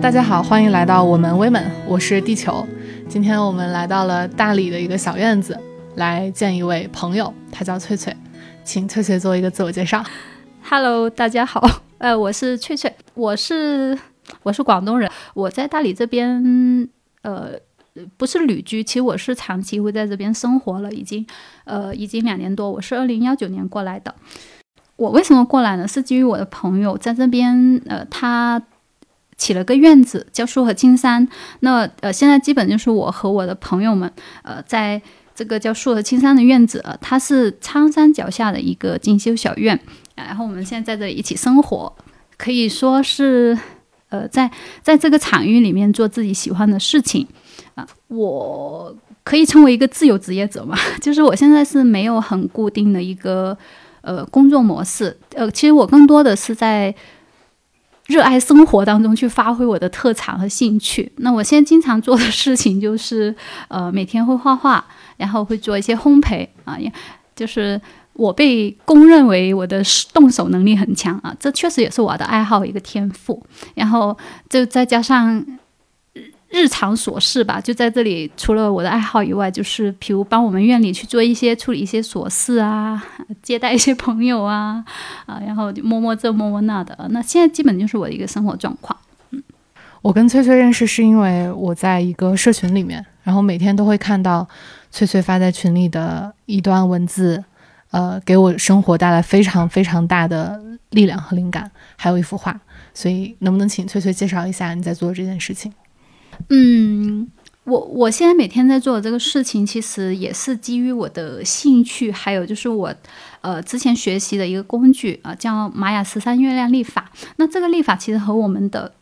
大家好，欢迎来到我们 Women，我是地球。今天我们来到了大理的一个小院子，来见一位朋友，他叫翠翠，请翠翠做一个自我介绍。Hello，大家好，呃，我是翠翠，我是我是广东人，我在大理这边，呃，不是旅居，其实我是长期会在这边生活了，已经，呃，已经两年多，我是二零幺九年过来的。我为什么过来呢？是基于我的朋友在这边，呃，他。起了个院子叫树和青山，那呃现在基本就是我和我的朋友们，呃在这个叫树和青山的院子，呃它是苍山脚下的一个进修小院，然后我们现在在这里一起生活，可以说是呃在在这个场域里面做自己喜欢的事情，啊我可以称为一个自由职业者嘛，就是我现在是没有很固定的一个呃工作模式，呃其实我更多的是在。热爱生活当中去发挥我的特长和兴趣。那我现在经常做的事情就是，呃，每天会画画，然后会做一些烘焙啊，也就是我被公认为我的动手能力很强啊，这确实也是我的爱好一个天赋。然后就再加上。日常琐事吧，就在这里。除了我的爱好以外，就是比如帮我们院里去做一些处理一些琐事啊，接待一些朋友啊，啊，然后就摸摸这摸摸那的。那现在基本就是我的一个生活状况。嗯，我跟翠翠认识是因为我在一个社群里面，然后每天都会看到翠翠发在群里的一段文字，呃，给我生活带来非常非常大的力量和灵感，还有一幅画。所以，能不能请翠翠介绍一下你在做这件事情？嗯，我我现在每天在做的这个事情，其实也是基于我的兴趣，还有就是我，呃，之前学习的一个工具啊，叫玛雅十三月亮历法。那这个历法其实和我们的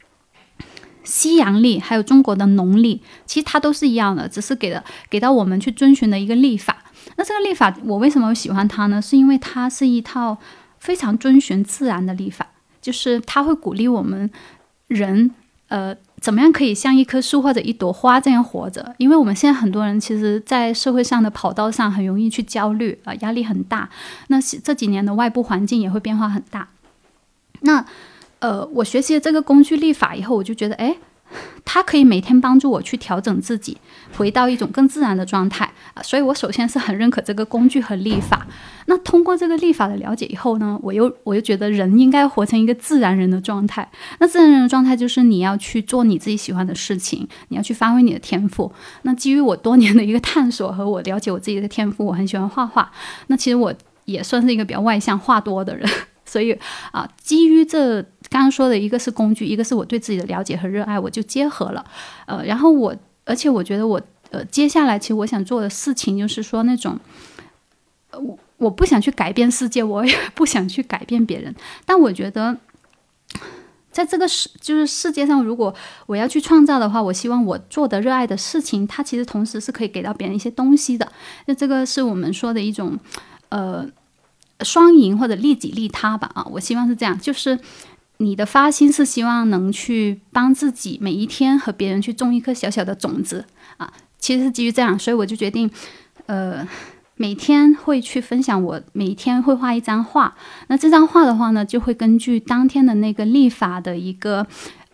西洋历，还有中国的农历，其实它都是一样的，只是给了给到我们去遵循的一个历法。那这个历法，我为什么喜欢它呢？是因为它是一套非常遵循自然的历法，就是它会鼓励我们人，呃。怎么样可以像一棵树或者一朵花这样活着？因为我们现在很多人其实，在社会上的跑道上很容易去焦虑啊，压力很大。那这几年的外部环境也会变化很大。那呃，我学习了这个工具立法以后，我就觉得，哎。它可以每天帮助我去调整自己，回到一种更自然的状态啊，所以我首先是很认可这个工具和历法。那通过这个历法的了解以后呢，我又我又觉得人应该活成一个自然人的状态。那自然人的状态就是你要去做你自己喜欢的事情，你要去发挥你的天赋。那基于我多年的一个探索和我了解我自己的天赋，我很喜欢画画。那其实我也算是一个比较外向、话多的人。所以啊，基于这刚刚说的一个是工具，一个是我对自己的了解和热爱，我就结合了。呃，然后我，而且我觉得我，呃，接下来其实我想做的事情就是说那种，我我不想去改变世界，我也不想去改变别人，但我觉得，在这个世就是世界上，如果我要去创造的话，我希望我做的热爱的事情，它其实同时是可以给到别人一些东西的。那这个是我们说的一种，呃。双赢或者利己利他吧啊，我希望是这样，就是你的发心是希望能去帮自己每一天和别人去种一颗小小的种子啊，其实是基于这样，所以我就决定，呃，每天会去分享我每天会画一张画，那这张画的话呢，就会根据当天的那个立法的一个。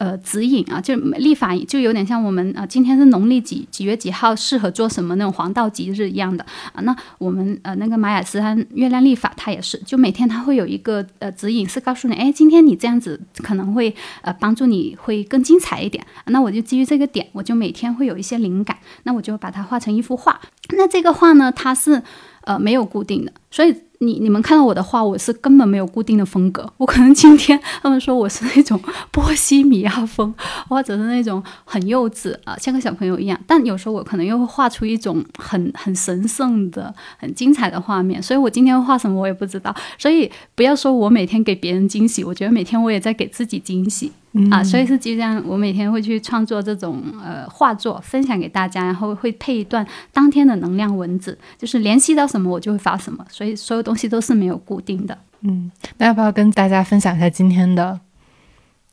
呃，指引啊，就立法就有点像我们啊，今天是农历几几月几号，适合做什么那种黄道吉日一样的啊。那我们呃那个玛雅斯坦月亮历法，它也是，就每天它会有一个呃指引，是告诉你，哎，今天你这样子可能会呃帮助你会更精彩一点。那我就基于这个点，我就每天会有一些灵感，那我就把它画成一幅画。那这个画呢，它是呃没有固定的，所以。你你们看到我的画，我是根本没有固定的风格。我可能今天他们说我是那种波西米亚风，或者是那种很幼稚啊，像个小朋友一样。但有时候我可能又会画出一种很很神圣的、很精彩的画面。所以我今天画什么我也不知道。所以不要说我每天给别人惊喜，我觉得每天我也在给自己惊喜。啊，所以是就这样我每天会去创作这种呃画作，分享给大家，然后会配一段当天的能量文字，就是联系到什么我就会发什么，所以所有东西都是没有固定的。嗯，那要不要跟大家分享一下今天的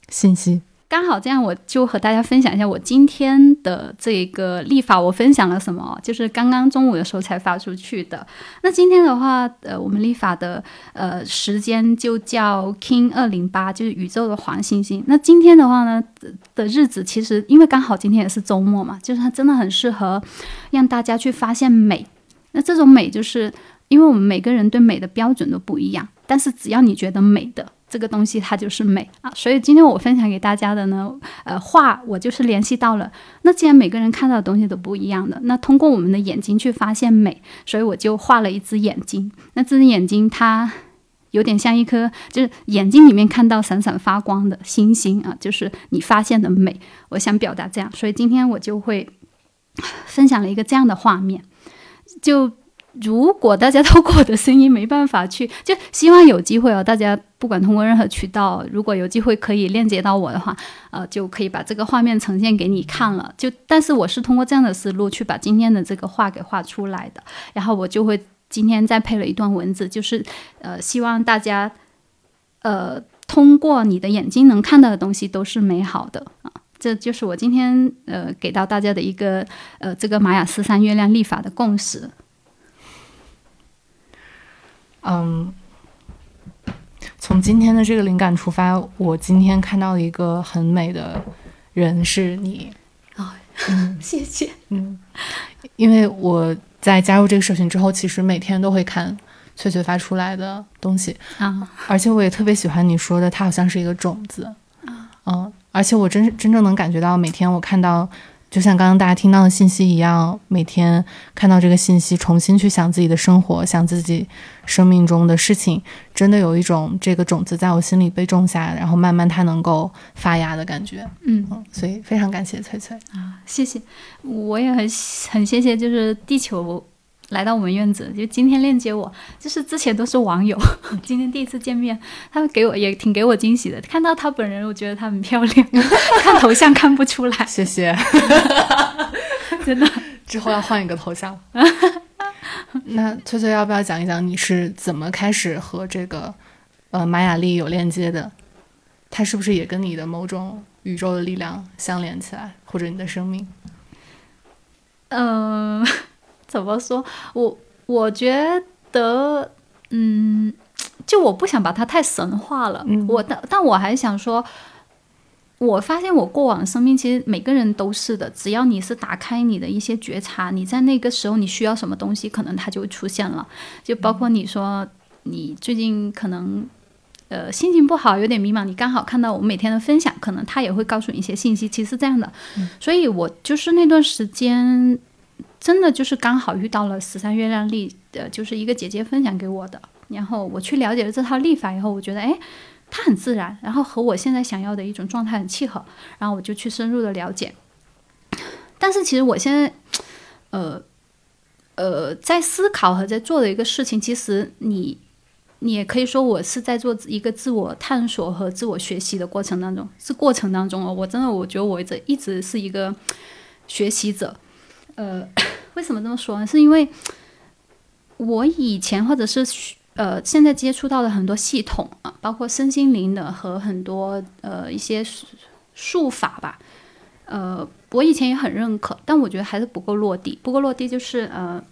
信息？刚好这样，我就和大家分享一下我今天的这个立法，我分享了什么？就是刚刚中午的时候才发出去的。那今天的话，呃，我们立法的呃时间就叫 King 二零八，就是宇宙的黄星星。那今天的话呢的日子，其实因为刚好今天也是周末嘛，就是它真的很适合让大家去发现美。那这种美，就是因为我们每个人对美的标准都不一样，但是只要你觉得美的。这个东西它就是美啊，所以今天我分享给大家的呢，呃，画我就是联系到了。那既然每个人看到的东西都不一样的，那通过我们的眼睛去发现美，所以我就画了一只眼睛。那这只眼睛它有点像一颗，就是眼睛里面看到闪闪发光的星星啊，就是你发现的美。我想表达这样，所以今天我就会分享了一个这样的画面，就。如果大家透过我的声音没办法去，就希望有机会哦。大家不管通过任何渠道，如果有机会可以链接到我的话，呃，就可以把这个画面呈现给你看了。就但是我是通过这样的思路去把今天的这个画给画出来的。然后我就会今天再配了一段文字，就是呃，希望大家呃通过你的眼睛能看到的东西都是美好的啊。这就是我今天呃给到大家的一个呃这个玛雅四三月亮历法的共识。嗯，从今天的这个灵感出发，我今天看到了一个很美的人，是你啊，谢谢，嗯，因为我在加入这个社群之后，其实每天都会看翠翠发出来的东西啊，而且我也特别喜欢你说的，它好像是一个种子啊，嗯，而且我真真正能感觉到，每天我看到。就像刚刚大家听到的信息一样，每天看到这个信息，重新去想自己的生活，想自己生命中的事情，真的有一种这个种子在我心里被种下，然后慢慢它能够发芽的感觉。嗯，所以非常感谢翠翠啊，谢谢，我也很很谢谢，就是地球。来到我们院子，就今天链接我，就是之前都是网友，今天第一次见面，他们给我也挺给我惊喜的。看到他本人，我觉得他很漂亮，看头像看不出来。谢谢，真的，之后要换一个头像。那翠翠要不要讲一讲你是怎么开始和这个呃玛雅丽有链接的？它是不是也跟你的某种宇宙的力量相连起来，或者你的生命？嗯。怎么说？我我觉得，嗯，就我不想把它太神化了。我但但我还想说，我发现我过往生命其实每个人都是的。只要你是打开你的一些觉察，你在那个时候你需要什么东西，可能它就会出现了。就包括你说你最近可能呃心情不好，有点迷茫，你刚好看到我每天的分享，可能他也会告诉你一些信息。其实这样的，所以我就是那段时间。真的就是刚好遇到了十三月亮历的，就是一个姐姐分享给我的，然后我去了解了这套历法以后，我觉得哎，它很自然，然后和我现在想要的一种状态很契合，然后我就去深入的了解。但是其实我现在，呃，呃，在思考和在做的一个事情，其实你，你也可以说我是在做一个自我探索和自我学习的过程当中，是过程当中哦，我真的我觉得我这一直是一个学习者。呃，为什么这么说呢？是因为我以前或者是呃现在接触到的很多系统啊，包括身心灵的和很多呃一些术法吧，呃，我以前也很认可，但我觉得还是不够落地。不够落地就是呃，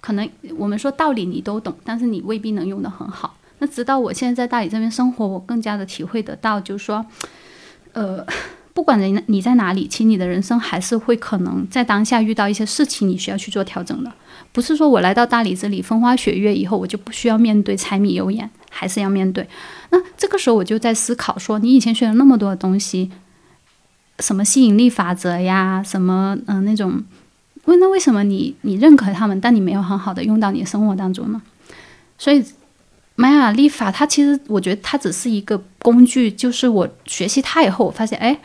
可能我们说道理你都懂，但是你未必能用的很好。那直到我现在在大理这边生活，我更加的体会得到，就是说，呃。不管人你在哪里，其实你的人生还是会可能在当下遇到一些事情，你需要去做调整的。不是说我来到大理这里风花雪月以后，我就不需要面对柴米油盐，还是要面对。那这个时候我就在思考说，你以前学了那么多的东西，什么吸引力法则呀，什么嗯那种，问那为什么你你认可他们，但你没有很好的用到你的生活当中呢？所以玛雅历法它其实我觉得它只是一个工具，就是我学习它以后，我发现哎。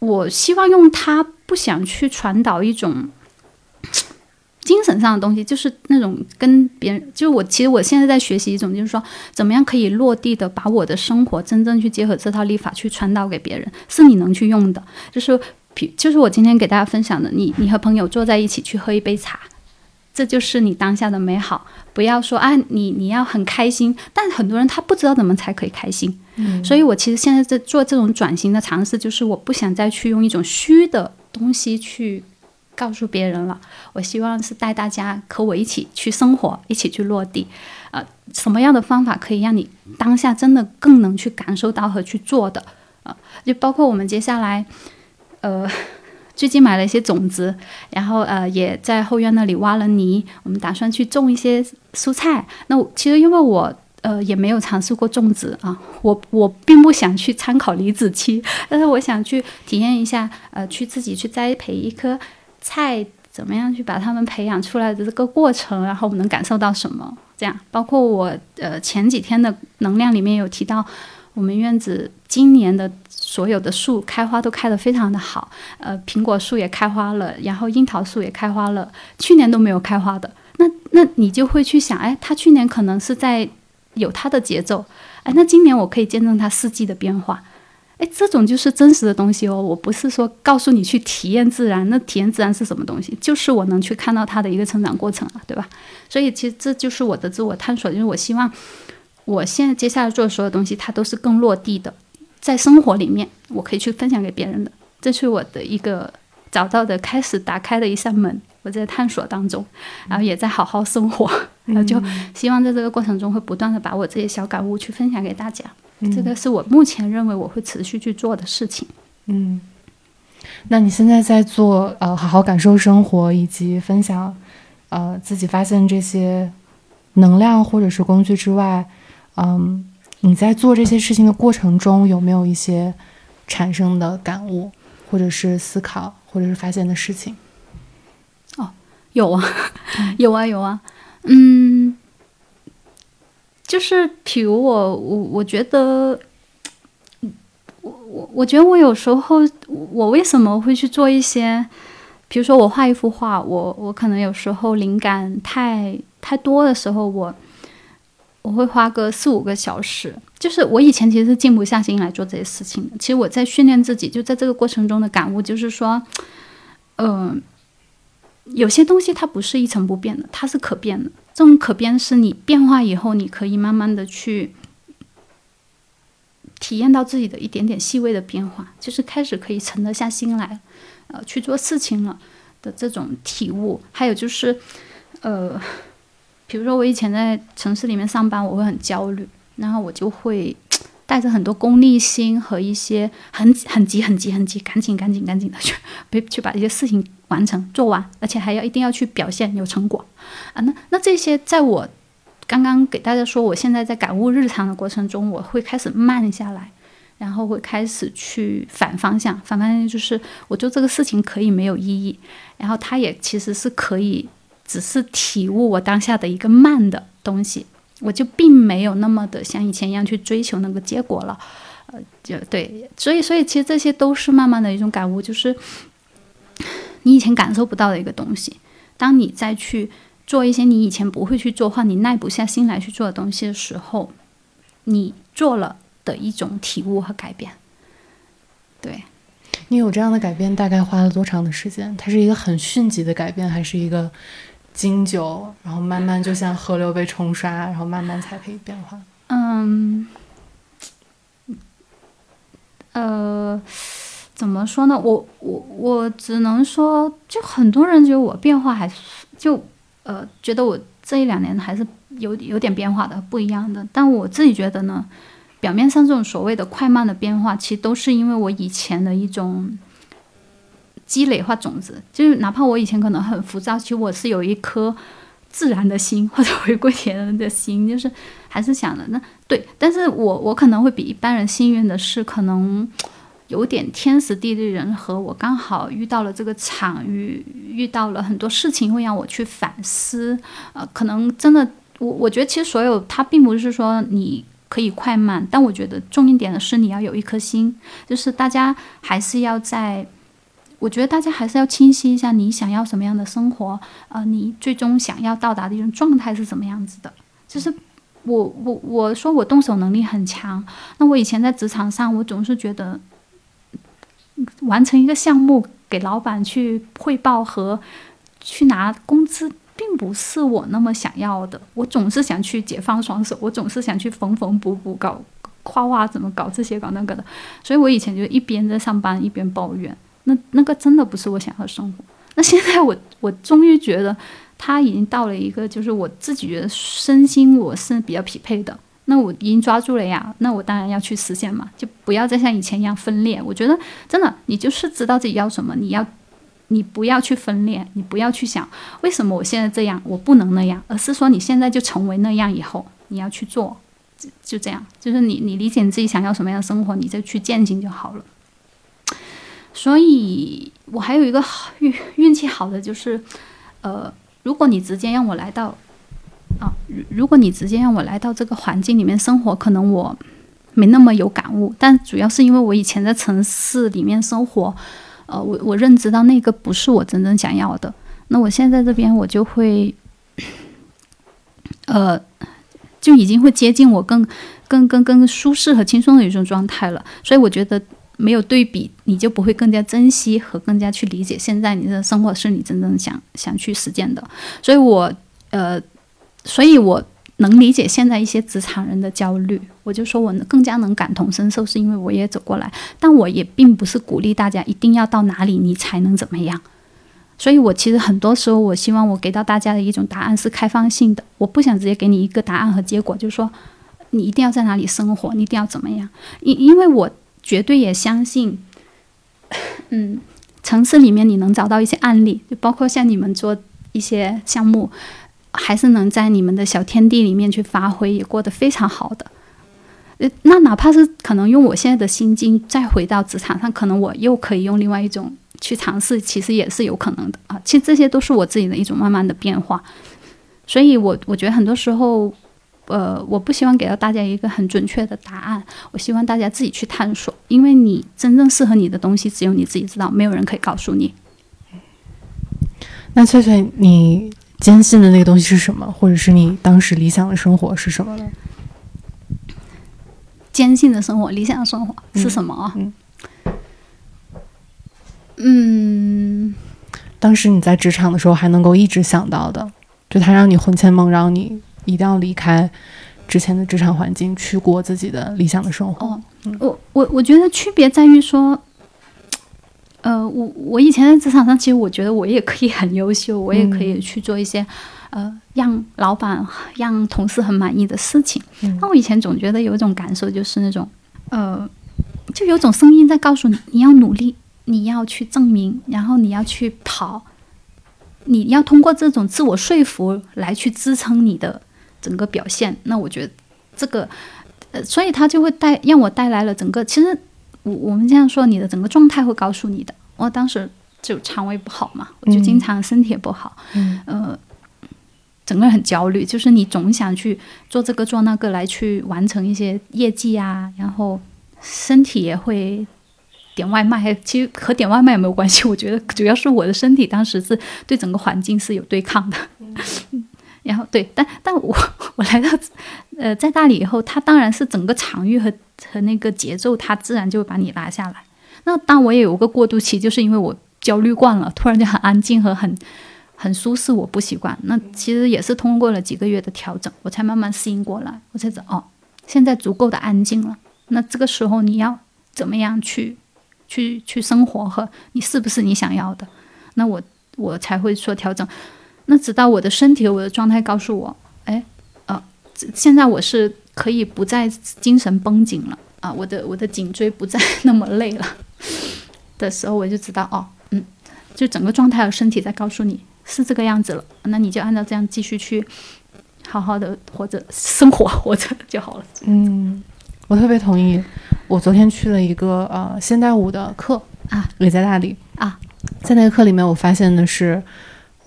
我希望用它，不想去传导一种精神上的东西，就是那种跟别人，就是我其实我现在在学习一种，就是说怎么样可以落地的把我的生活真正去结合这套立法去传导给别人，是你能去用的。就是，就是我今天给大家分享的，你你和朋友坐在一起去喝一杯茶，这就是你当下的美好。不要说啊，你你要很开心，但很多人他不知道怎么才可以开心。嗯，所以我其实现在在做这种转型的尝试，就是我不想再去用一种虚的东西去告诉别人了。我希望是带大家和我一起去生活，一起去落地。呃，什么样的方法可以让你当下真的更能去感受到和去做的？呃，就包括我们接下来，呃。最近买了一些种子，然后呃也在后院那里挖了泥，我们打算去种一些蔬菜。那其实因为我呃也没有尝试过种植啊，我我并不想去参考李子柒，但是我想去体验一下，呃去自己去栽培一棵菜，怎么样去把它们培养出来的这个过程，然后我们能感受到什么？这样，包括我呃前几天的能量里面有提到，我们院子今年的。所有的树开花都开得非常的好，呃，苹果树也开花了，然后樱桃树也开花了，去年都没有开花的。那那你就会去想，哎，它去年可能是在有它的节奏，哎，那今年我可以见证它四季的变化，哎，这种就是真实的东西哦。我不是说告诉你去体验自然，那体验自然是什么东西？就是我能去看到它的一个成长过程啊，对吧？所以其实这就是我的自我探索，就是我希望我现在接下来做的所有东西，它都是更落地的。在生活里面，我可以去分享给别人的，这是我的一个找到的开始打开的一扇门。我在探索当中，然后也在好好生活，然后就希望在这个过程中会不断的把我这些小感悟去分享给大家。这个是我目前认为我会持续去做的事情。嗯，那你现在在做呃好好感受生活以及分享呃自己发现这些能量或者是工具之外，嗯。你在做这些事情的过程中，有没有一些产生的感悟，或者是思考，或者是发现的事情？哦，有啊，有啊，有啊。嗯，就是比如我，我我觉得，我我我觉得我有时候，我为什么会去做一些，比如说我画一幅画，我我可能有时候灵感太太多的时候，我。我会花个四五个小时，就是我以前其实是静不下心来做这些事情的。其实我在训练自己，就在这个过程中的感悟，就是说，嗯，有些东西它不是一成不变的，它是可变的。这种可变是你变化以后，你可以慢慢的去体验到自己的一点点细微的变化，就是开始可以沉得下心来，呃，去做事情了的这种体悟。还有就是，呃。比如说，我以前在城市里面上班，我会很焦虑，然后我就会 带着很多功利心和一些很很急、很急、很急，赶紧、赶紧、赶紧的去 别去把一些事情完成做完，而且还要一定要去表现有成果啊。那那这些，在我刚刚给大家说，我现在在感悟日常的过程中，我会开始慢下来，然后会开始去反方向，反方向就是我做这个事情可以没有意义，然后它也其实是可以。只是体悟我当下的一个慢的东西，我就并没有那么的像以前一样去追求那个结果了，呃，就对，所以，所以其实这些都是慢慢的一种感悟，就是你以前感受不到的一个东西。当你再去做一些你以前不会去做或你耐不下心来去做的东西的时候，你做了的一种体悟和改变。对，你有这样的改变，大概花了多长的时间？它是一个很迅疾的改变，还是一个？经久，然后慢慢就像河流被冲刷，然后慢慢才可以变化。嗯，呃，怎么说呢？我我我只能说，就很多人觉得我变化还是就呃，觉得我这一两年还是有有点变化的，不一样的。但我自己觉得呢，表面上这种所谓的快慢的变化，其实都是因为我以前的一种。积累化种子，就是哪怕我以前可能很浮躁，其实我是有一颗自然的心或者回归田人的心，就是还是想的那对。但是我我可能会比一般人幸运的是，可能有点天时地利人和，我刚好遇到了这个场域，遇到了很多事情会让我去反思。呃，可能真的，我我觉得其实所有它并不是说你可以快慢，但我觉得重一点的是你要有一颗心，就是大家还是要在。我觉得大家还是要清晰一下，你想要什么样的生活，呃，你最终想要到达的一种状态是什么样子的。就是我我我说我动手能力很强，那我以前在职场上，我总是觉得完成一个项目给老板去汇报和去拿工资并不是我那么想要的。我总是想去解放双手，我总是想去缝缝补补，搞画画怎么搞这些搞那个的。所以我以前就一边在上班一边抱怨，那那个真的不是我想要的生活。那现在我我终于觉得，他已经到了一个就是我自己觉得身心我是比较匹配的。那我已经抓住了呀，那我当然要去实现嘛，就不要再像以前一样分裂。我觉得真的，你就是知道自己要什么，你要，你不要去分裂，你不要去想为什么我现在这样，我不能那样，而是说你现在就成为那样以后，你要去做，就就这样，就是你你理解你自己想要什么样的生活，你再去践行就好了。所以我还有一个好 运运气好的就是，呃，如果你直接让我来到。啊，如如果你直接让我来到这个环境里面生活，可能我没那么有感悟。但主要是因为我以前在城市里面生活，呃，我我认知到那个不是我真正想要的。那我现在这边我就会，呃，就已经会接近我更更更更舒适和轻松的一种状态了。所以我觉得没有对比，你就不会更加珍惜和更加去理解现在你的生活是你真正想想去实践的。所以我呃。所以，我能理解现在一些职场人的焦虑。我就说我更加能感同身受，是因为我也走过来。但我也并不是鼓励大家一定要到哪里你才能怎么样。所以我其实很多时候，我希望我给到大家的一种答案是开放性的。我不想直接给你一个答案和结果，就是说你一定要在哪里生活，你一定要怎么样。因因为我绝对也相信，嗯，城市里面你能找到一些案例，就包括像你们做一些项目。还是能在你们的小天地里面去发挥，也过得非常好的。那哪怕是可能用我现在的心境再回到职场上，可能我又可以用另外一种去尝试，其实也是有可能的啊。其实这些都是我自己的一种慢慢的变化。所以，我我觉得很多时候，呃，我不希望给到大家一个很准确的答案，我希望大家自己去探索，因为你真正适合你的东西，只有你自己知道，没有人可以告诉你。那翠翠，你。坚信的那个东西是什么，或者是你当时理想的生活是什么呢？坚信的生活，理想的生活是什么啊？嗯，当时你在职场的时候还能够一直想到的，就他让你魂牵梦绕，你一定要离开之前的职场环境，去过自己的理想的生活。哦，我我我觉得区别在于说。呃，我我以前在职场上，其实我觉得我也可以很优秀，我也可以去做一些，呃，让老板、让同事很满意的事情。那我以前总觉得有一种感受，就是那种，呃，就有种声音在告诉你，你要努力，你要去证明，然后你要去跑，你要通过这种自我说服来去支撑你的整个表现。那我觉得这个，呃，所以他就会带让我带来了整个，其实。我我们这样说，你的整个状态会告诉你的。我当时就肠胃不好嘛，我就经常身体也不好，呃，整个人很焦虑，就是你总想去做这个做那个来去完成一些业绩啊，然后身体也会点外卖，其实和点外卖也没有关系。我觉得主要是我的身体当时是对整个环境是有对抗的。然后对，但但我 我来到呃在大理以后，它当然是整个场域和。和那个节奏，它自然就会把你拉下来。那当我也有个过渡期，就是因为我焦虑惯了，突然间很安静和很很舒适，我不习惯。那其实也是通过了几个月的调整，我才慢慢适应过来。我才知道，哦，现在足够的安静了。那这个时候你要怎么样去去去生活和你是不是你想要的？那我我才会说调整。那直到我的身体和我的状态告诉我，哎，呃，现在我是。可以不再精神绷紧了啊！我的我的颈椎不再 那么累了的时候，我就知道哦，嗯，就整个状态和身体在告诉你是这个样子了，那你就按照这样继续去好好的活着生活活着就好了。嗯，我特别同意。我昨天去了一个呃现代舞的课啊，也在大理啊，在那个课里面，我发现的是，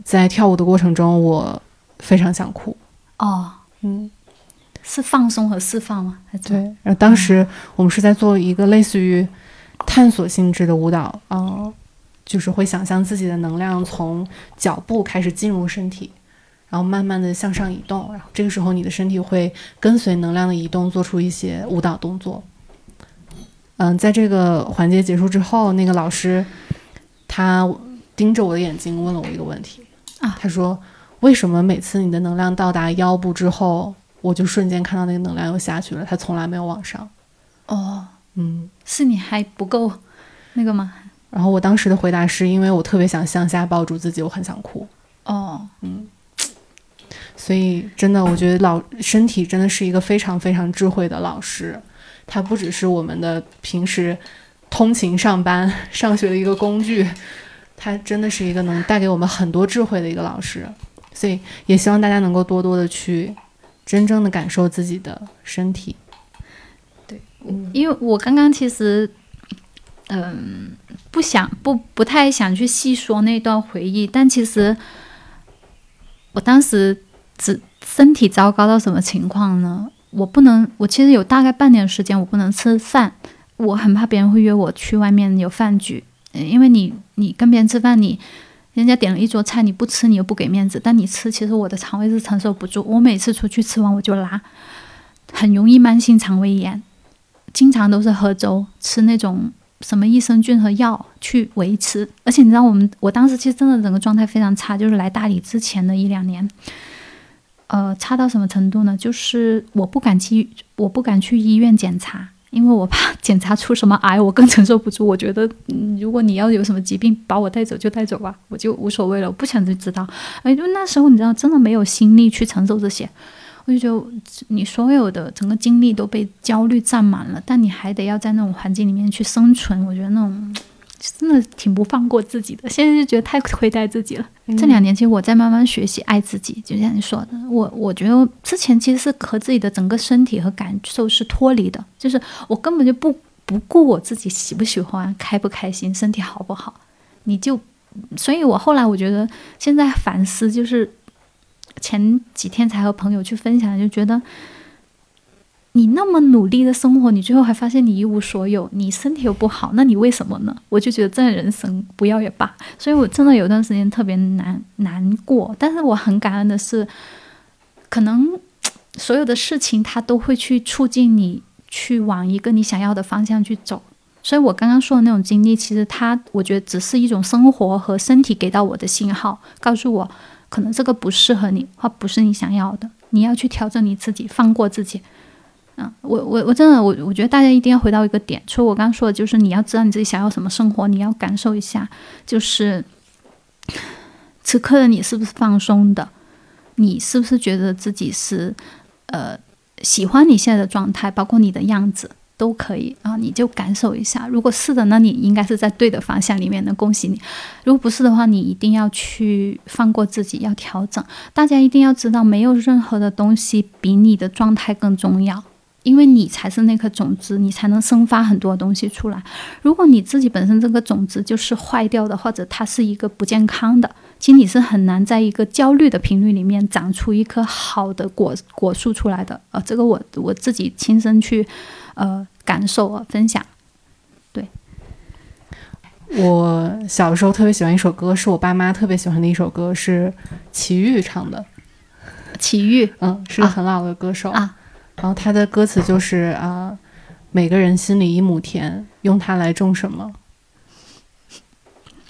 在跳舞的过程中，我非常想哭。哦，嗯。是放松和释放吗？对，然后当时我们是在做一个类似于探索性质的舞蹈，嗯，就是会想象自己的能量从脚步开始进入身体，然后慢慢的向上移动，然后这个时候你的身体会跟随能量的移动做出一些舞蹈动作。嗯，在这个环节结束之后，那个老师他盯着我的眼睛问了我一个问题啊，他说：“为什么每次你的能量到达腰部之后，我就瞬间看到那个能量又下去了，它从来没有往上。哦，嗯，是你还不够那个吗？然后我当时的回答是因为我特别想向下抱住自己，我很想哭。哦，嗯，所以真的，我觉得老身体真的是一个非常非常智慧的老师，它不只是我们的平时通勤上班、上学的一个工具，他真的是一个能带给我们很多智慧的一个老师。所以也希望大家能够多多的去真正的感受自己的身体。对，因为我刚刚其实，嗯，不想不不太想去细说那段回忆，但其实我当时只身体糟糕到什么情况呢？我不能，我其实有大概半年时间我不能吃饭，我很怕别人会约我去外面有饭局，因为你你跟别人吃饭你。人家点了一桌菜，你不吃你又不给面子，但你吃，其实我的肠胃是承受不住。我每次出去吃完我就拉，很容易慢性肠胃炎，经常都是喝粥，吃那种什么益生菌和药去维持。而且你知道，我们我当时其实真的整个状态非常差，就是来大理之前的一两年，呃，差到什么程度呢？就是我不敢去，我不敢去医院检查。因为我怕检查出什么癌，我更承受不住。我觉得，如果你要有什么疾病，把我带走就带走吧，我就无所谓了，我不想去知道。哎，就那时候你知道，真的没有心力去承受这些，我就觉得你所有的整个精力都被焦虑占满了，但你还得要在那种环境里面去生存，我觉得那种。真的挺不放过自己的，现在就觉得太亏待自己了。这两年其实我在慢慢学习爱自己，就像你说的，我我觉得之前其实是和自己的整个身体和感受是脱离的，就是我根本就不不顾我自己喜不喜欢、开不开心、身体好不好，你就，所以我后来我觉得现在反思，就是前几天才和朋友去分享，就觉得。你那么努力的生活，你最后还发现你一无所有，你身体又不好，那你为什么呢？我就觉得这样人生不要也罢。所以我真的有段时间特别难难过，但是我很感恩的是，可能所有的事情它都会去促进你去往一个你想要的方向去走。所以我刚刚说的那种经历，其实它我觉得只是一种生活和身体给到我的信号，告诉我可能这个不适合你，或不是你想要的，你要去调整你自己，放过自己。我我我真的我我觉得大家一定要回到一个点，除了我刚刚说的，就是你要知道你自己想要什么生活，你要感受一下，就是此刻的你是不是放松的，你是不是觉得自己是呃喜欢你现在的状态，包括你的样子都可以啊，你就感受一下。如果是的，那你应该是在对的方向里面的，恭喜你。如果不是的话，你一定要去放过自己，要调整。大家一定要知道，没有任何的东西比你的状态更重要。因为你才是那颗种子，你才能生发很多东西出来。如果你自己本身这个种子就是坏掉的，或者它是一个不健康的，其实你是很难在一个焦虑的频率里面长出一棵好的果果树出来的。呃，这个我我自己亲身去呃感受啊分享。对，我小时候特别喜欢一首歌，是我爸妈特别喜欢的一首歌，是齐豫唱的。齐豫，嗯，是个很老的歌手啊。然后他的歌词就是啊，每个人心里一亩田，用它来种什么？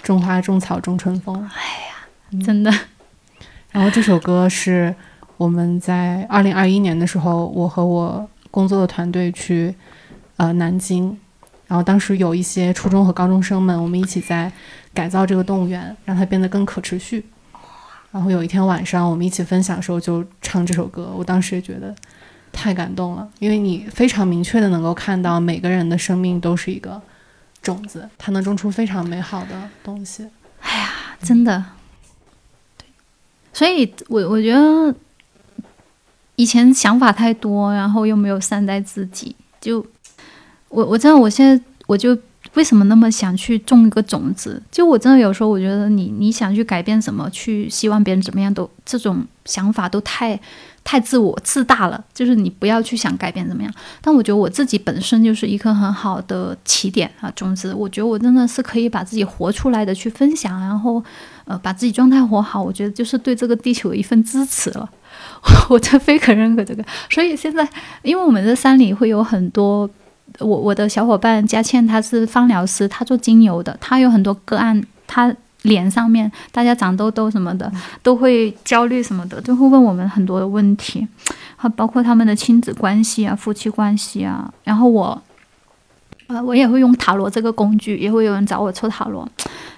种花、种草、种春风。哎呀，真的。然后这首歌是我们在二零二一年的时候，我和我工作的团队去呃南京，然后当时有一些初中和高中生们，我们一起在改造这个动物园，让它变得更可持续。然后有一天晚上，我们一起分享的时候，就唱这首歌。我当时也觉得。太感动了，因为你非常明确的能够看到每个人的生命都是一个种子，它能种出非常美好的东西。哎呀，真的，对，所以我我觉得以前想法太多，然后又没有善待自己，就我我知道我现在我就为什么那么想去种一个种子，就我真的有时候我觉得你你想去改变什么，去希望别人怎么样都这种想法都太。太自我自大了，就是你不要去想改变怎么样。但我觉得我自己本身就是一颗很好的起点啊，种子。我觉得我真的是可以把自己活出来的去分享，然后呃把自己状态活好。我觉得就是对这个地球一份支持了。我真非可认可这个。所以现在，因为我们这山里会有很多我我的小伙伴佳倩，她是芳疗师，她做精油的，她有很多个案，她。脸上面，大家长痘痘什么的，都会焦虑什么的，都会问我们很多的问题，还包括他们的亲子关系啊、夫妻关系啊。然后我，呃，我也会用塔罗这个工具，也会有人找我抽塔罗。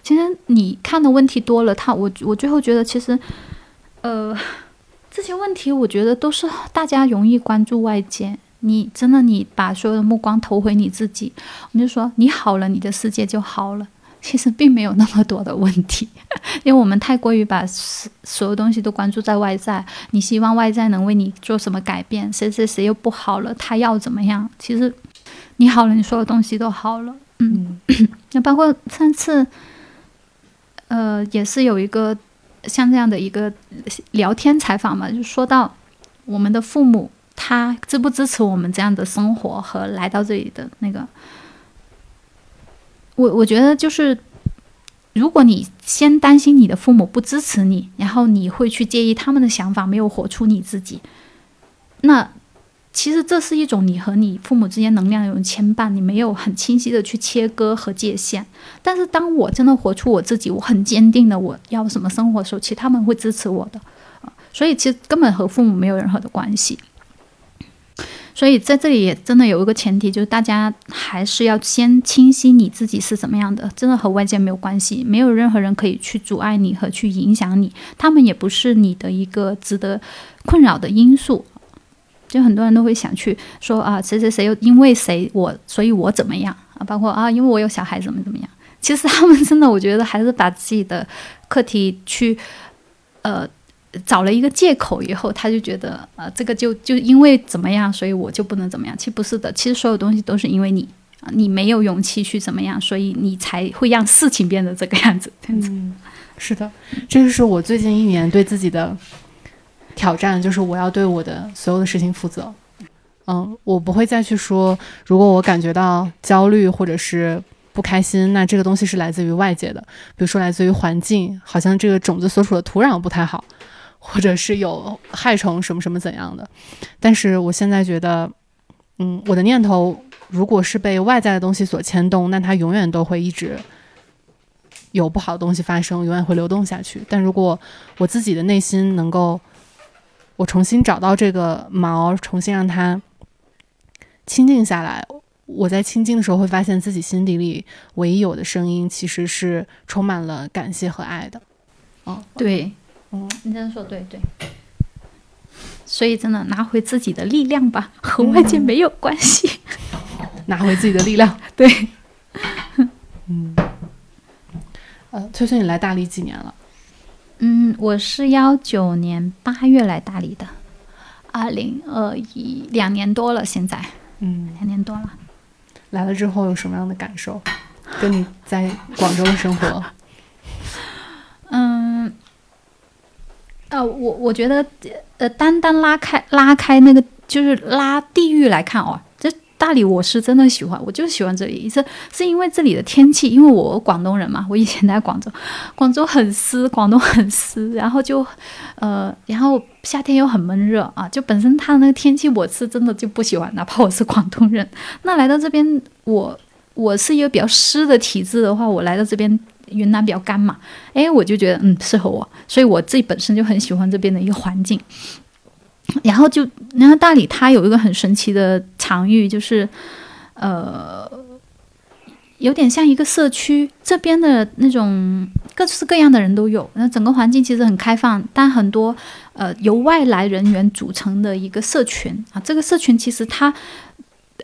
其实你看的问题多了，他我我最后觉得，其实，呃，这些问题我觉得都是大家容易关注外界。你真的你把所有的目光投回你自己，我们就说你好了，你的世界就好了。其实并没有那么多的问题，因为我们太过于把所所有东西都关注在外在。你希望外在能为你做什么改变？谁谁谁又不好了？他要怎么样？其实你好了，你所有东西都好了。嗯，那 包括上次，呃，也是有一个像这样的一个聊天采访嘛，就说到我们的父母，他支不支持我们这样的生活和来到这里的那个。我我觉得就是，如果你先担心你的父母不支持你，然后你会去介意他们的想法，没有活出你自己，那其实这是一种你和你父母之间能量有牵绊，你没有很清晰的去切割和界限。但是当我真的活出我自己，我很坚定的我要什么生活的时候，其实他们会支持我的，所以其实根本和父母没有任何的关系。所以在这里也真的有一个前提，就是大家还是要先清晰你自己是怎么样的，真的和外界没有关系，没有任何人可以去阻碍你和去影响你，他们也不是你的一个值得困扰的因素。就很多人都会想去说啊，谁谁谁又因为谁我，所以我怎么样啊？包括啊，因为我有小孩怎么怎么样？其实他们真的，我觉得还是把自己的课题去呃。找了一个借口以后，他就觉得，呃，这个就就因为怎么样，所以我就不能怎么样。其实不是的，其实所有东西都是因为你啊，你没有勇气去怎么样，所以你才会让事情变得这个样子。嗯，是的，这就是我最近一年对自己的挑战，就是我要对我的所有的事情负责。嗯，我不会再去说，如果我感觉到焦虑或者是不开心，那这个东西是来自于外界的，比如说来自于环境，好像这个种子所处的土壤不太好。或者是有害虫什么什么怎样的，但是我现在觉得，嗯，我的念头如果是被外在的东西所牵动，那它永远都会一直有不好的东西发生，永远会流动下去。但如果我自己的内心能够，我重新找到这个锚，重新让它清静下来，我在清静的时候会发现自己心底里唯一有的声音其实是充满了感谢和爱的。哦，对。你这样说对对，所以真的拿回自己的力量吧，和外界没有关系。拿回自己的力量，对。嗯，呃，翠翠，你来大理几年了？嗯，我是幺九年八月来大理的，二零二一两年多了，现在，嗯，两年多了。来了之后有什么样的感受？跟你在广州的生活？嗯。呃，我我觉得，呃，单单拉开拉开那个，就是拉地域来看哦，这大理我是真的喜欢，我就喜欢这里，是是因为这里的天气，因为我广东人嘛，我以前在广州，广州很湿，广东很湿，然后就，呃，然后夏天又很闷热啊，就本身它的那个天气我是真的就不喜欢，哪怕我是广东人，那来到这边，我我是一个比较湿的体质的话，我来到这边。云南比较干嘛，哎，我就觉得嗯适合我，所以我自己本身就很喜欢这边的一个环境。然后就，然后大理它有一个很神奇的场域，就是呃，有点像一个社区，这边的那种各式各样的人都有，那整个环境其实很开放，但很多呃由外来人员组成的一个社群啊，这个社群其实它。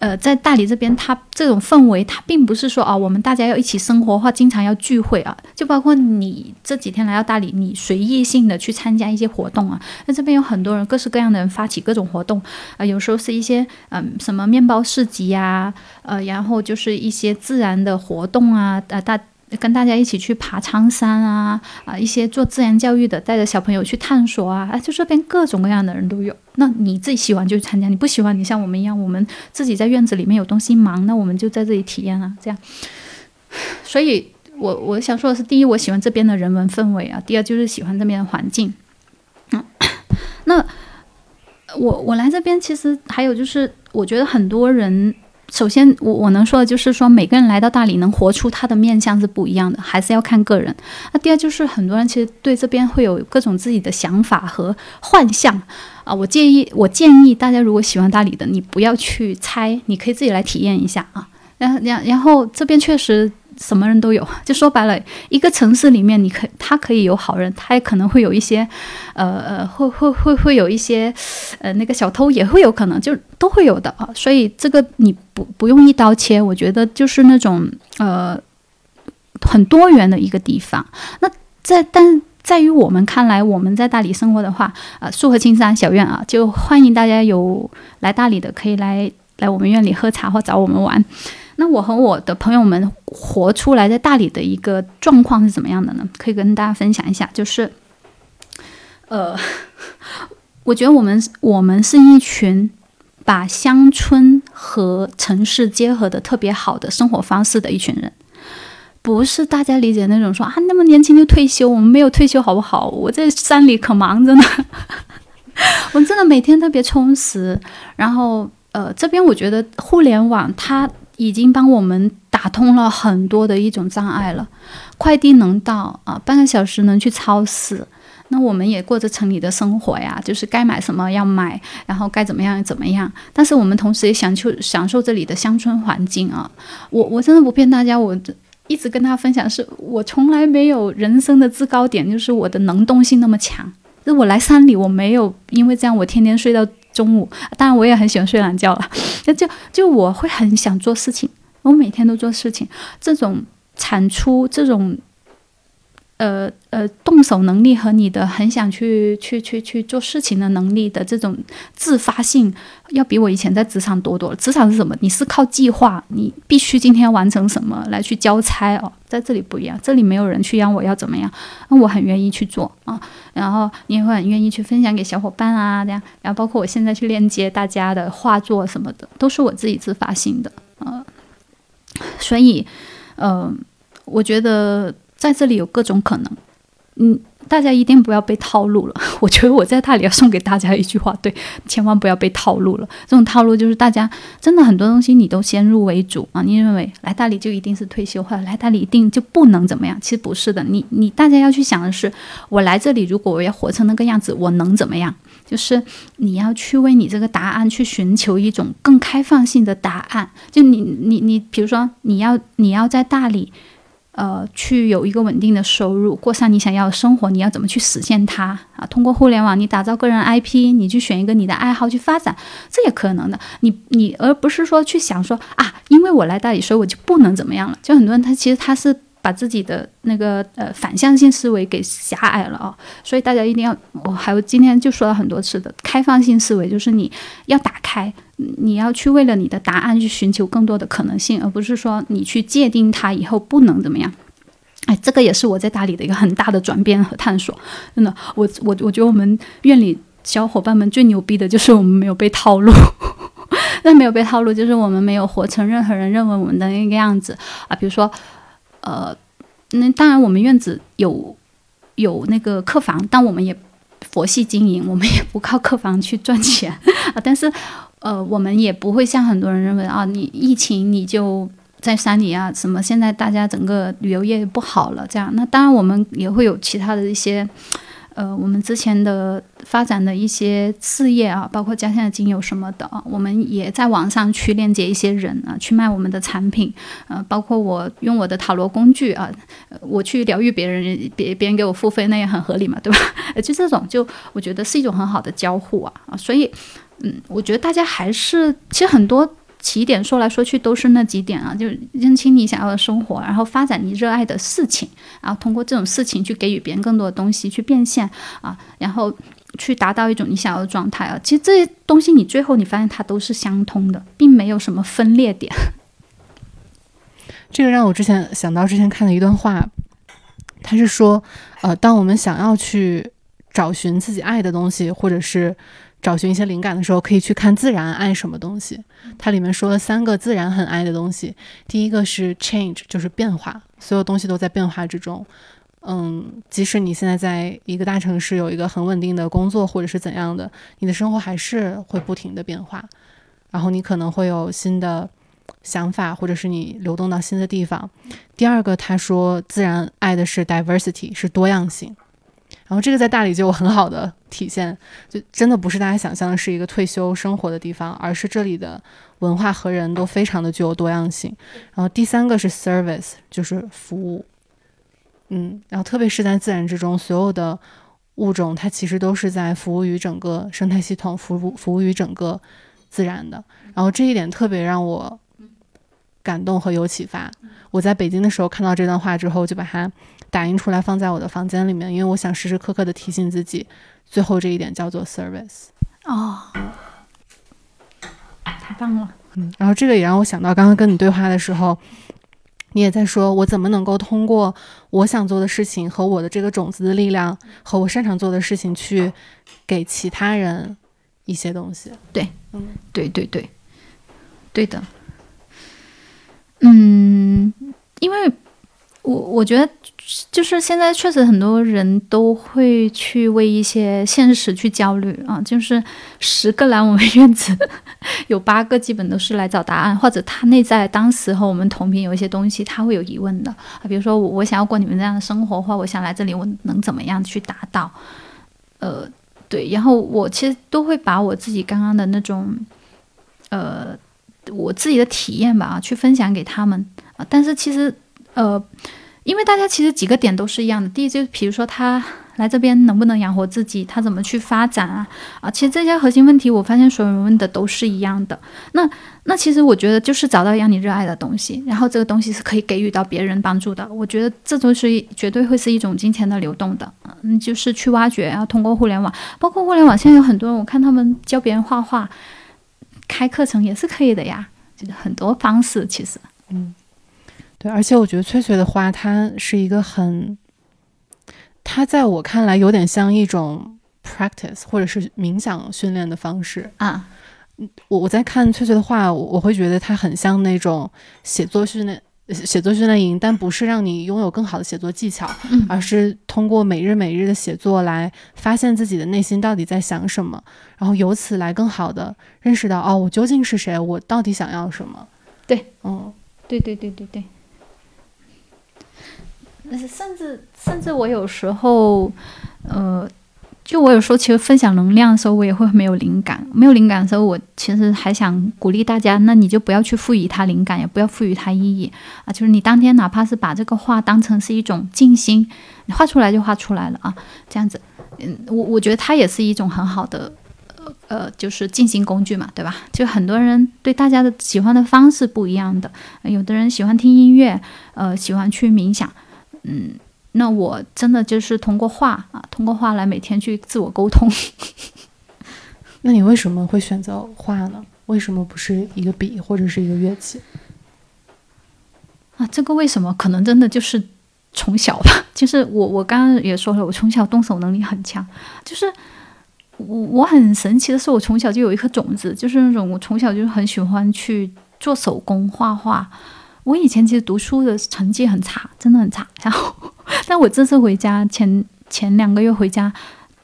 呃，在大理这边，它这种氛围，它并不是说啊，我们大家要一起生活或经常要聚会啊，就包括你这几天来到大理，你随意性的去参加一些活动啊，那这边有很多人，各式各样的人发起各种活动啊，有时候是一些嗯什么面包市集呀，呃，然后就是一些自然的活动啊，呃大。跟大家一起去爬苍山啊啊，一些做自然教育的，带着小朋友去探索啊，啊，就这边各种各样的人都有。那你自己喜欢就参加，你不喜欢，你像我们一样，我们自己在院子里面有东西忙，那我们就在这里体验啊，这样。所以，我我想说的是，第一，我喜欢这边的人文氛围啊；第二，就是喜欢这边的环境。嗯，那我我来这边，其实还有就是，我觉得很多人。首先我我能说的就是说，每个人来到大理能活出他的面相是不一样的，还是要看个人。那第二就是很多人其实对这边会有各种自己的想法和幻象啊。我建议我建议大家如果喜欢大理的，你不要去猜，你可以自己来体验一下啊。然然然后这边确实。什么人都有，就说白了，一个城市里面，你可他可以有好人，他也可能会有一些，呃呃，会会会会有一些，呃，那个小偷也会有可能，就都会有的啊。所以这个你不不用一刀切，我觉得就是那种呃很多元的一个地方。那在但在于我们看来，我们在大理生活的话，啊，树和青山小院啊，就欢迎大家有来大理的可以来来我们院里喝茶或找我们玩。那我和我的朋友们活出来在大理的一个状况是怎么样的呢？可以跟大家分享一下，就是，呃，我觉得我们我们是一群把乡村和城市结合的特别好的生活方式的一群人，不是大家理解那种说啊那么年轻就退休，我们没有退休好不好？我在山里可忙着呢，我真的每天特别充实。然后呃，这边我觉得互联网它。已经帮我们打通了很多的一种障碍了，快递能到啊，半个小时能去超市，那我们也过着城里的生活呀，就是该买什么要买，然后该怎么样怎么样。但是我们同时也享受享受这里的乡村环境啊。我我真的不骗大家，我一直跟他分享，是我从来没有人生的制高点，就是我的能动性那么强。就我来山里，我没有因为这样，我天天睡到。中午，当然我也很喜欢睡懒觉了。那就就我会很想做事情，我每天都做事情。这种产出，这种。呃呃，动手能力和你的很想去去去去做事情的能力的这种自发性，要比我以前在职场多多了。职场是什么？你是靠计划，你必须今天完成什么来去交差哦。在这里不一样，这里没有人去让我要怎么样，那我很愿意去做啊。然后你也会很愿意去分享给小伙伴啊，这样。然后包括我现在去链接大家的画作什么的，都是我自己自发性的啊。所以，嗯，我觉得。在这里有各种可能，嗯，大家一定不要被套路了。我觉得我在大理要送给大家一句话：对，千万不要被套路了。这种套路就是大家真的很多东西你都先入为主啊，你认为来大理就一定是退休，或者来大理一定就不能怎么样？其实不是的，你你大家要去想的是，我来这里如果我要活成那个样子，我能怎么样？就是你要去为你这个答案去寻求一种更开放性的答案。就你你你，比如说你要你要在大理。呃，去有一个稳定的收入，过上你想要的生活，你要怎么去实现它啊？通过互联网，你打造个人 IP，你去选一个你的爱好去发展，这也可能的。你你而不是说去想说啊，因为我来大理，所以我就不能怎么样了。就很多人他其实他是。把自己的那个呃反向性思维给狭隘了啊，所以大家一定要，我还有今天就说了很多次的开放性思维，就是你要打开，你要去为了你的答案去寻求更多的可能性，而不是说你去界定它以后不能怎么样。哎，这个也是我在大理的一个很大的转变和探索。真的，我我我觉得我们院里小伙伴们最牛逼的就是我们没有被套路，那没有被套路就是我们没有活成任何人认为我们的那个样子啊，比如说。呃，那当然，我们院子有有那个客房，但我们也佛系经营，我们也不靠客房去赚钱 啊。但是，呃，我们也不会像很多人认为啊，你疫情你就在山里啊，什么现在大家整个旅游业不好了，这样。那当然，我们也会有其他的一些。呃，我们之前的发展的一些事业啊，包括家乡的精油什么的，我们也在网上去链接一些人啊，去卖我们的产品。呃，包括我用我的塔罗工具啊，我去疗愈别人，别别人给我付费，那也很合理嘛，对吧？就这种，就我觉得是一种很好的交互啊啊，所以，嗯，我觉得大家还是其实很多。起点说来说去都是那几点啊，就认清你想要的生活，然后发展你热爱的事情，然后通过这种事情去给予别人更多的东西，去变现啊，然后去达到一种你想要的状态啊。其实这些东西你最后你发现它都是相通的，并没有什么分裂点。这个让我之前想到之前看的一段话，他是说，呃，当我们想要去找寻自己爱的东西，或者是。找寻一些灵感的时候，可以去看自然爱什么东西。它里面说了三个自然很爱的东西。第一个是 change，就是变化，所有东西都在变化之中。嗯，即使你现在在一个大城市有一个很稳定的工作，或者是怎样的，你的生活还是会不停的变化。然后你可能会有新的想法，或者是你流动到新的地方。第二个，他说自然爱的是 diversity，是多样性。然后这个在大理就有很好的体现，就真的不是大家想象的是一个退休生活的地方，而是这里的文化和人都非常的具有多样性。然后第三个是 service，就是服务。嗯，然后特别是在自然之中，所有的物种它其实都是在服务于整个生态系统，服务服务于整个自然的。然后这一点特别让我感动和有启发。我在北京的时候看到这段话之后，就把它打印出来放在我的房间里面，因为我想时时刻刻的提醒自己，最后这一点叫做 service。哦，太棒了。嗯，然后这个也让我想到刚刚跟你对话的时候。你也在说，我怎么能够通过我想做的事情和我的这个种子的力量，和我擅长做的事情去给其他人一些东西？对，嗯，对对对，对的，嗯，因为。我我觉得，就是现在确实很多人都会去为一些现实去焦虑啊，就是十个来我们院子，有八个基本都是来找答案，或者他内在当时和我们同频有一些东西，他会有疑问的啊。比如说我我想要过你们这样的生活，或我想来这里，我能怎么样去达到？呃，对，然后我其实都会把我自己刚刚的那种，呃，我自己的体验吧，啊，去分享给他们啊。但是其实。呃，因为大家其实几个点都是一样的。第一，就是比如说他来这边能不能养活自己，他怎么去发展啊？啊，其实这些核心问题，我发现所有人问的都是一样的。那那其实我觉得就是找到让你热爱的东西，然后这个东西是可以给予到别人帮助的。我觉得这都是绝对会是一种金钱的流动的。嗯，就是去挖掘，然后通过互联网，包括互联网现在有很多人，我看他们教别人画画，开课程也是可以的呀。就是很多方式，其实，嗯。对，而且我觉得翠翠的花，它是一个很，它在我看来有点像一种 practice 或者是冥想训练的方式啊。我我在看翠翠的画，我我会觉得它很像那种写作训练、写作训练营，但不是让你拥有更好的写作技巧，而是通过每日每日的写作来发现自己的内心到底在想什么，然后由此来更好的认识到哦，我究竟是谁，我到底想要什么？对，嗯，对对对对对。甚至甚至我有时候，呃，就我有时候其实分享能量的时候，我也会没有灵感。没有灵感的时候，我其实还想鼓励大家，那你就不要去赋予它灵感，也不要赋予它意义啊。就是你当天哪怕是把这个画当成是一种静心，你画出来就画出来了啊。这样子，嗯，我我觉得它也是一种很好的，呃，就是静心工具嘛，对吧？就很多人对大家的喜欢的方式不一样的，有的人喜欢听音乐，呃，喜欢去冥想。嗯，那我真的就是通过画啊，通过画来每天去自我沟通。那你为什么会选择画呢？为什么不是一个笔或者是一个乐器？啊，这个为什么？可能真的就是从小吧。就是我，我刚刚也说了，我从小动手能力很强。就是我，我很神奇的是，我从小就有一颗种子，就是那种我从小就很喜欢去做手工画画。我以前其实读书的成绩很差，真的很差。然后，但我这次回家前前两个月回家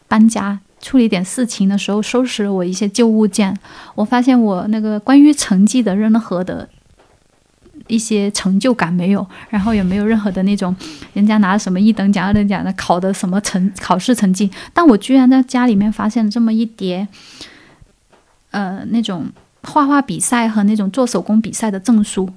搬家处理点事情的时候，收拾了我一些旧物件，我发现我那个关于成绩的任何的一些成就感没有，然后也没有任何的那种人家拿什么一等奖、二等奖的考的什么成考试成绩，但我居然在家里面发现了这么一叠，呃，那种画画比赛和那种做手工比赛的证书。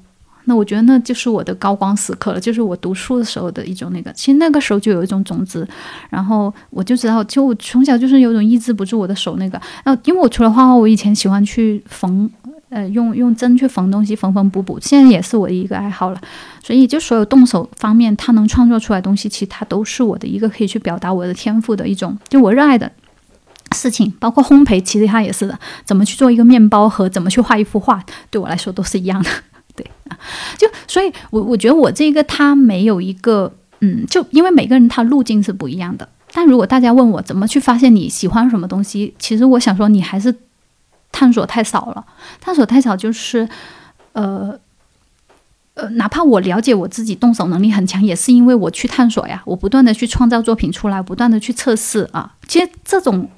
那我觉得那就是我的高光时刻了，就是我读书的时候的一种那个。其实那个时候就有一种种子，然后我就知道，就我从小就是有种抑制不住我的手那个。然后因为我除了画画，我以前喜欢去缝，呃，用用针去缝东西，缝缝补补，现在也是我的一个爱好了。所以就所有动手方面，它能创作出来东西，其实它都是我的一个可以去表达我的天赋的一种，就我热爱的事情。包括烘焙，其实它也是的，怎么去做一个面包和怎么去画一幅画，对我来说都是一样的。对啊，就所以，我我觉得我这个他没有一个，嗯，就因为每个人他路径是不一样的。但如果大家问我怎么去发现你喜欢什么东西，其实我想说，你还是探索太少了。探索太少，就是呃呃，哪怕我了解我自己动手能力很强，也是因为我去探索呀，我不断的去创造作品出来，不断的去测试啊。其实这种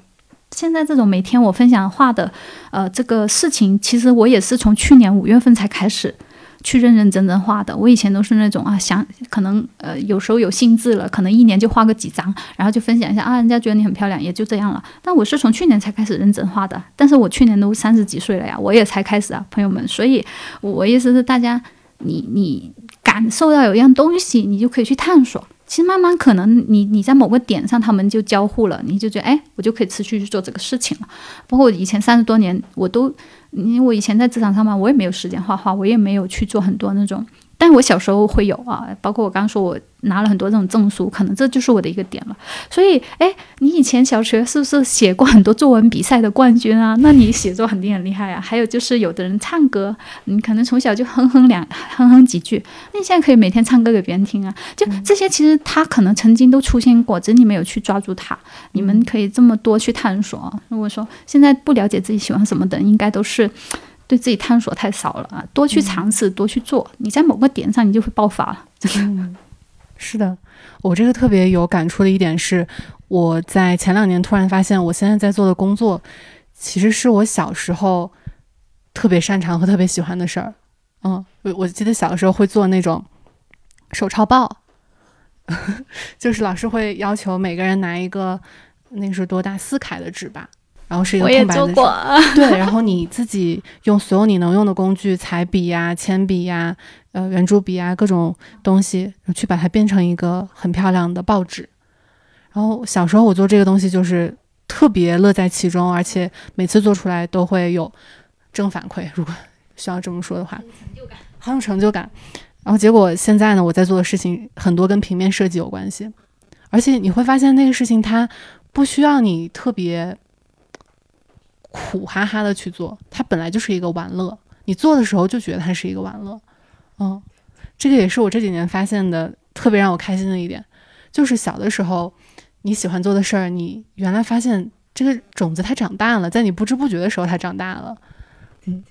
现在这种每天我分享画的，呃，这个事情，其实我也是从去年五月份才开始去认认真真画的。我以前都是那种啊，想可能呃有时候有兴致了，可能一年就画个几张，然后就分享一下啊，人家觉得你很漂亮，也就这样了。但我是从去年才开始认真画的，但是我去年都三十几岁了呀，我也才开始啊，朋友们。所以我意思是，大家你你感受到有一样东西，你就可以去探索。其实慢慢可能你你在某个点上，他们就交互了，你就觉得哎，我就可以持续去做这个事情了。包括我以前三十多年，我都，因为我以前在职场上班，我也没有时间画画，我也没有去做很多那种。但我小时候会有啊，包括我刚刚说我拿了很多这种证书，可能这就是我的一个点了。所以，哎，你以前小学是不是写过很多作文比赛的冠军啊？那你写作肯定很厉害啊。还有就是有的人唱歌，你可能从小就哼哼两哼哼几句，那你现在可以每天唱歌给别人听啊。就这些，其实他可能曾经都出现过，只是你没有去抓住它。你们可以这么多去探索。如果说现在不了解自己喜欢什么的，应该都是。对自己探索太少了啊！多去尝试，多去做，你在某个点上，你就会爆发了。真 的，是的，我这个特别有感触的一点是，我在前两年突然发现，我现在在做的工作，其实是我小时候特别擅长和特别喜欢的事儿。嗯，我我记得小的时候会做那种手抄报，就是老师会要求每个人拿一个，那个是多大四楷的纸吧。然后是一个空白的纸，对，然后你自己用所有你能用的工具，彩笔呀、铅笔呀、呃圆珠笔啊，各种东西去把它变成一个很漂亮的报纸。然后小时候我做这个东西就是特别乐在其中，而且每次做出来都会有正反馈。如果需要这么说的话，成就感，很有成就感。然后结果现在呢，我在做的事情很多跟平面设计有关系，而且你会发现那个事情它不需要你特别。苦哈哈的去做，它本来就是一个玩乐。你做的时候就觉得它是一个玩乐，嗯，这个也是我这几年发现的特别让我开心的一点，就是小的时候你喜欢做的事儿，你原来发现这个种子它长大了，在你不知不觉的时候它长大了，嗯，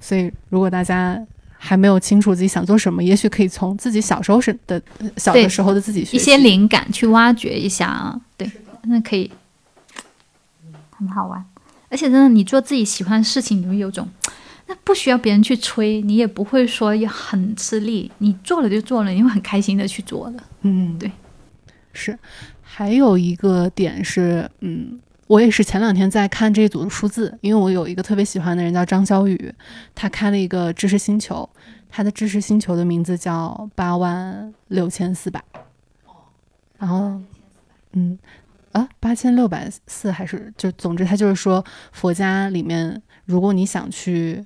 所以如果大家还没有清楚自己想做什么，也许可以从自己小时候是的小的时候的自己一些灵感去挖掘一下啊，对，那可以，很好玩。而且真的，你做自己喜欢的事情，你会有种，那不需要别人去催，你也不会说也很吃力，你做了就做了，你会很开心的去做的。嗯，对，是。还有一个点是，嗯，我也是前两天在看这一组数字，因为我有一个特别喜欢的人叫张小雨，他开了一个知识星球，他的知识星球的名字叫八万六千四百。然后，嗯。啊，八千六百四还是就总之，他就是说佛家里面，如果你想去，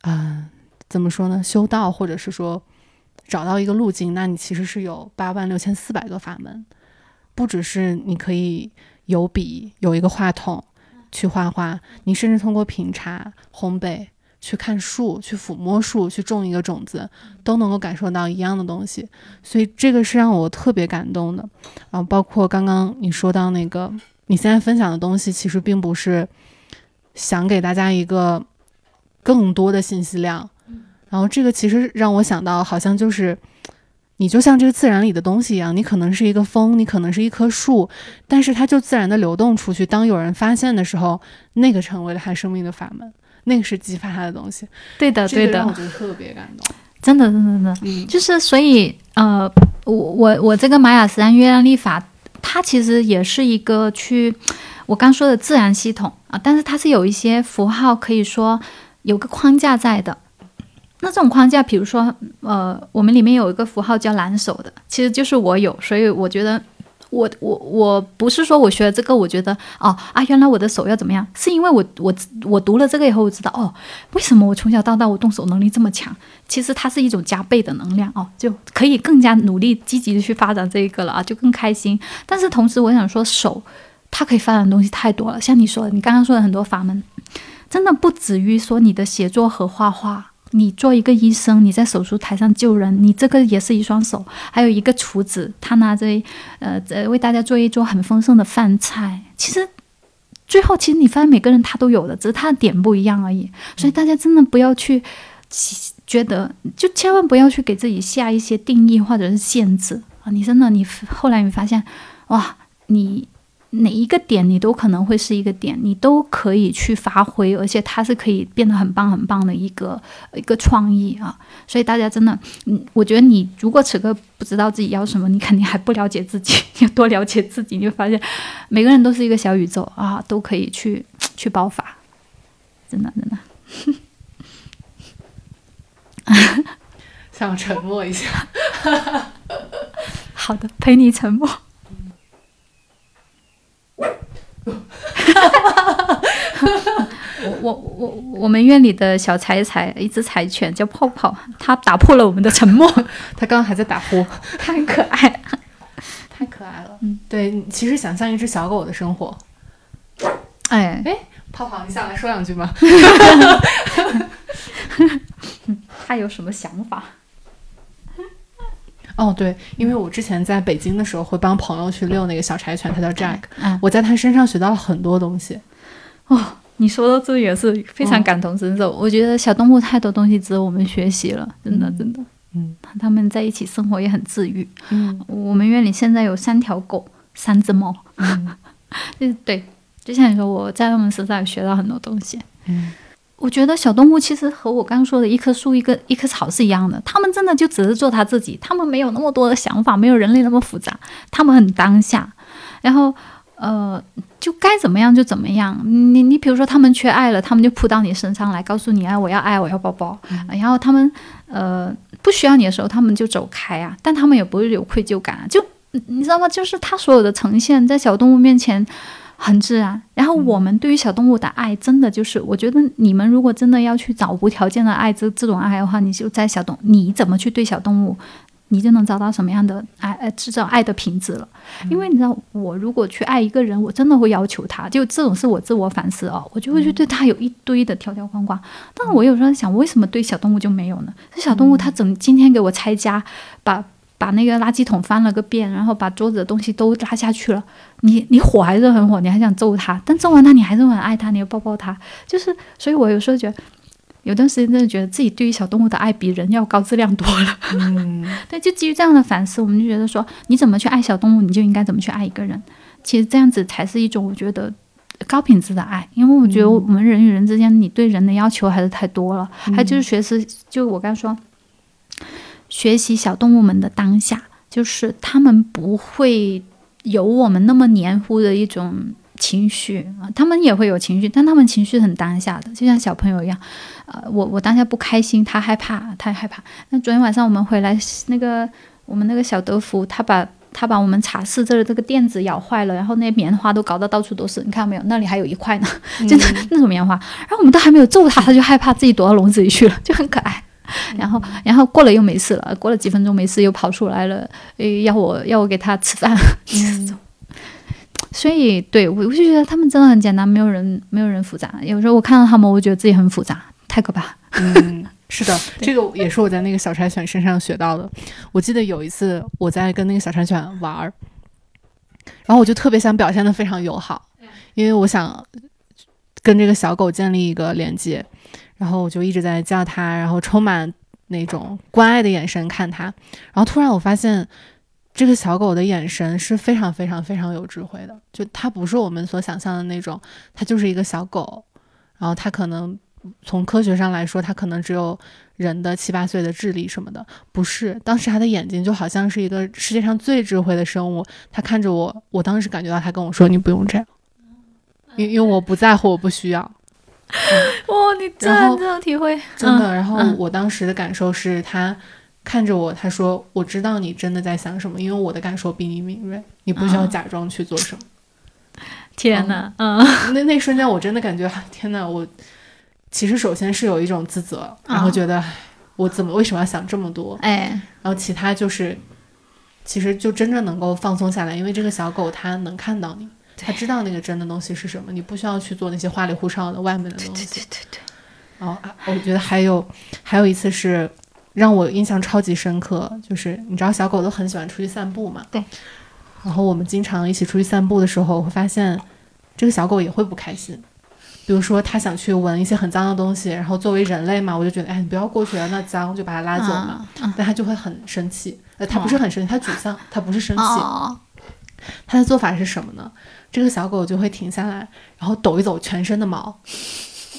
啊，怎么说呢？修道或者是说找到一个路径，那你其实是有八万六千四百个法门，不只是你可以有笔有一个话筒去画画，你甚至通过品茶烘焙。去看树，去抚摸树，去种一个种子，都能够感受到一样的东西，所以这个是让我特别感动的。然啊，包括刚刚你说到那个，你现在分享的东西，其实并不是想给大家一个更多的信息量。然后这个其实让我想到，好像就是你就像这个自然里的东西一样，你可能是一个风，你可能是一棵树，但是它就自然的流动出去。当有人发现的时候，那个成为了他生命的法门。那个是激发他的东西，对的，对的，我觉得特别感动，真的，真的，真的，嗯，就是所以，呃，我我我这个玛雅十三月亮历法，它其实也是一个去我刚说的自然系统啊，但是它是有一些符号，可以说有个框架在的。那这种框架，比如说，呃，我们里面有一个符号叫蓝手的，其实就是我有，所以我觉得。我我我不是说我学了这个，我觉得哦啊，原来我的手要怎么样？是因为我我我读了这个以后，我知道哦，为什么我从小到大我动手能力这么强？其实它是一种加倍的能量哦，就可以更加努力积极的去发展这一个了啊，就更开心。但是同时，我想说手它可以发展的东西太多了，像你说的，你刚刚说的很多法门，真的不止于说你的写作和画画。你做一个医生，你在手术台上救人，你这个也是一双手。还有一个厨子，他拿着呃呃为大家做一桌很丰盛的饭菜。其实最后，其实你发现每个人他都有的，只是他的点不一样而已。所以大家真的不要去觉得，就千万不要去给自己下一些定义或者是限制啊！你真的，你后来你发现，哇，你哪一个点你都可能会是一个点，你都可以去发挥，而且它是可以变得很棒很棒的一个一个创意啊！所以大家真的，嗯，我觉得你如果此刻不知道自己要什么，你肯定还不了解自己，要多了解自己，你就发现每个人都是一个小宇宙啊，都可以去去爆发，真的真的。想沉默一下，好的，陪你沉默。我我我我们院里的小柴柴，一只柴犬叫泡泡，它打破了我们的沉默。它刚刚还在打呼，太可爱，太可爱了。嗯，对，其实想象一只小狗的生活。哎哎，泡泡，你下来说两句吗？他有什么想法？哦，对，因为我之前在北京的时候会帮朋友去遛那个小柴犬，它叫 Jack。嗯，我在它身上学到了很多东西。哦，你说的这也是非常感同身受。我觉得小动物太多东西值得我们学习了，真的真的。嗯，他们在一起生活也很治愈。嗯，我们院里现在有三条狗，三只猫。嗯，对，就像你说，我在他们身上学到很多东西。嗯。我觉得小动物其实和我刚刚说的一棵树、一个一棵草是一样的，他们真的就只是做他自己，他们没有那么多的想法，没有人类那么复杂，他们很当下，然后呃，就该怎么样就怎么样。你你比如说他们缺爱了，他们就扑到你身上来，告诉你啊，我要爱，我要抱抱。然后他们呃不需要你的时候，他们就走开啊，但他们也不会有愧疚感啊，就你知道吗？就是他所有的呈现在小动物面前。很自然。然后我们对于小动物的爱，真的就是，我觉得你们如果真的要去找无条件的爱，这这种爱的话，你就在小动，你怎么去对小动物，你就能找到什么样的爱，呃，制造爱的品质了。因为你知道，我如果去爱一个人，我真的会要求他，就这种是我自我反思哦，我就会去对他有一堆的条条框框。但我有时候想，为什么对小动物就没有呢？这小动物它怎么今天给我拆家，把。把那个垃圾桶翻了个遍，然后把桌子的东西都拉下去了。你你火还是很火，你还想揍他，但揍完他你还是很爱他，你要抱抱他。就是，所以我有时候觉得，有段时间真的觉得自己对于小动物的爱比人要高质量多了。嗯，对，就基于这样的反思，我们就觉得说，你怎么去爱小动物，你就应该怎么去爱一个人。其实这样子才是一种我觉得高品质的爱，因为我觉得我们人与人之间，你对人的要求还是太多了。还就是学识，就我刚说。学习小动物们的当下，就是他们不会有我们那么黏糊的一种情绪啊，他们也会有情绪，但他们情绪很当下的，就像小朋友一样。呃，我我当下不开心，他害怕，他害怕。那昨天晚上我们回来，那个我们那个小德福，他把他把我们茶室这的这个垫子咬坏了，然后那棉花都搞得到处都是，你看到没有？那里还有一块呢，就的那种棉花。然后我们都还没有揍他，他就害怕自己躲到笼子里去了，就很可爱。然后，然后过了又没事了，过了几分钟没事又跑出来了，诶，要我要我给他吃饭，所以对我我就觉得他们真的很简单，没有人没有人复杂。有时候我看到他们，我觉得自己很复杂，太可怕。嗯，是的，这个也是我在那个小柴犬身上学到的。我记得有一次我在跟那个小柴犬玩儿，然后我就特别想表现的非常友好，因为我想跟这个小狗建立一个连接。然后我就一直在叫它，然后充满那种关爱的眼神看它。然后突然我发现，这个小狗的眼神是非常非常非常有智慧的。就它不是我们所想象的那种，它就是一个小狗。然后它可能从科学上来说，它可能只有人的七八岁的智力什么的，不是。当时它的眼睛就好像是一个世界上最智慧的生物。它看着我，我当时感觉到它跟我说：“你不用这样，因因为我不在乎，我不需要。” 哇，你真的这种体会，真的。然后我当时的感受是，他看着我，他说：“我知道你真的在想什么，因为我的感受比你敏锐，你不需要假装去做什么。”天哪，嗯，那那瞬间我真的感觉，天哪！我其实首先是有一种自责，然后觉得我怎么为什么要想这么多？哎，然后其他就是，其实就真正能够放松下来，因为这个小狗它能看到你。他知道那个真的东西是什么，你不需要去做那些花里胡哨的外面的东西。对对对对。哦，我觉得还有还有一次是让我印象超级深刻，就是你知道小狗都很喜欢出去散步嘛？对。然后我们经常一起出去散步的时候，我会发现这个小狗也会不开心。比如说它想去闻一些很脏的东西，然后作为人类嘛，我就觉得哎，你不要过去了，那脏就把它拉走嘛。但它就会很生气，呃，它不是很生气，它沮丧，它不是生气。它的做法是什么呢？这个小狗就会停下来，然后抖一抖全身的毛。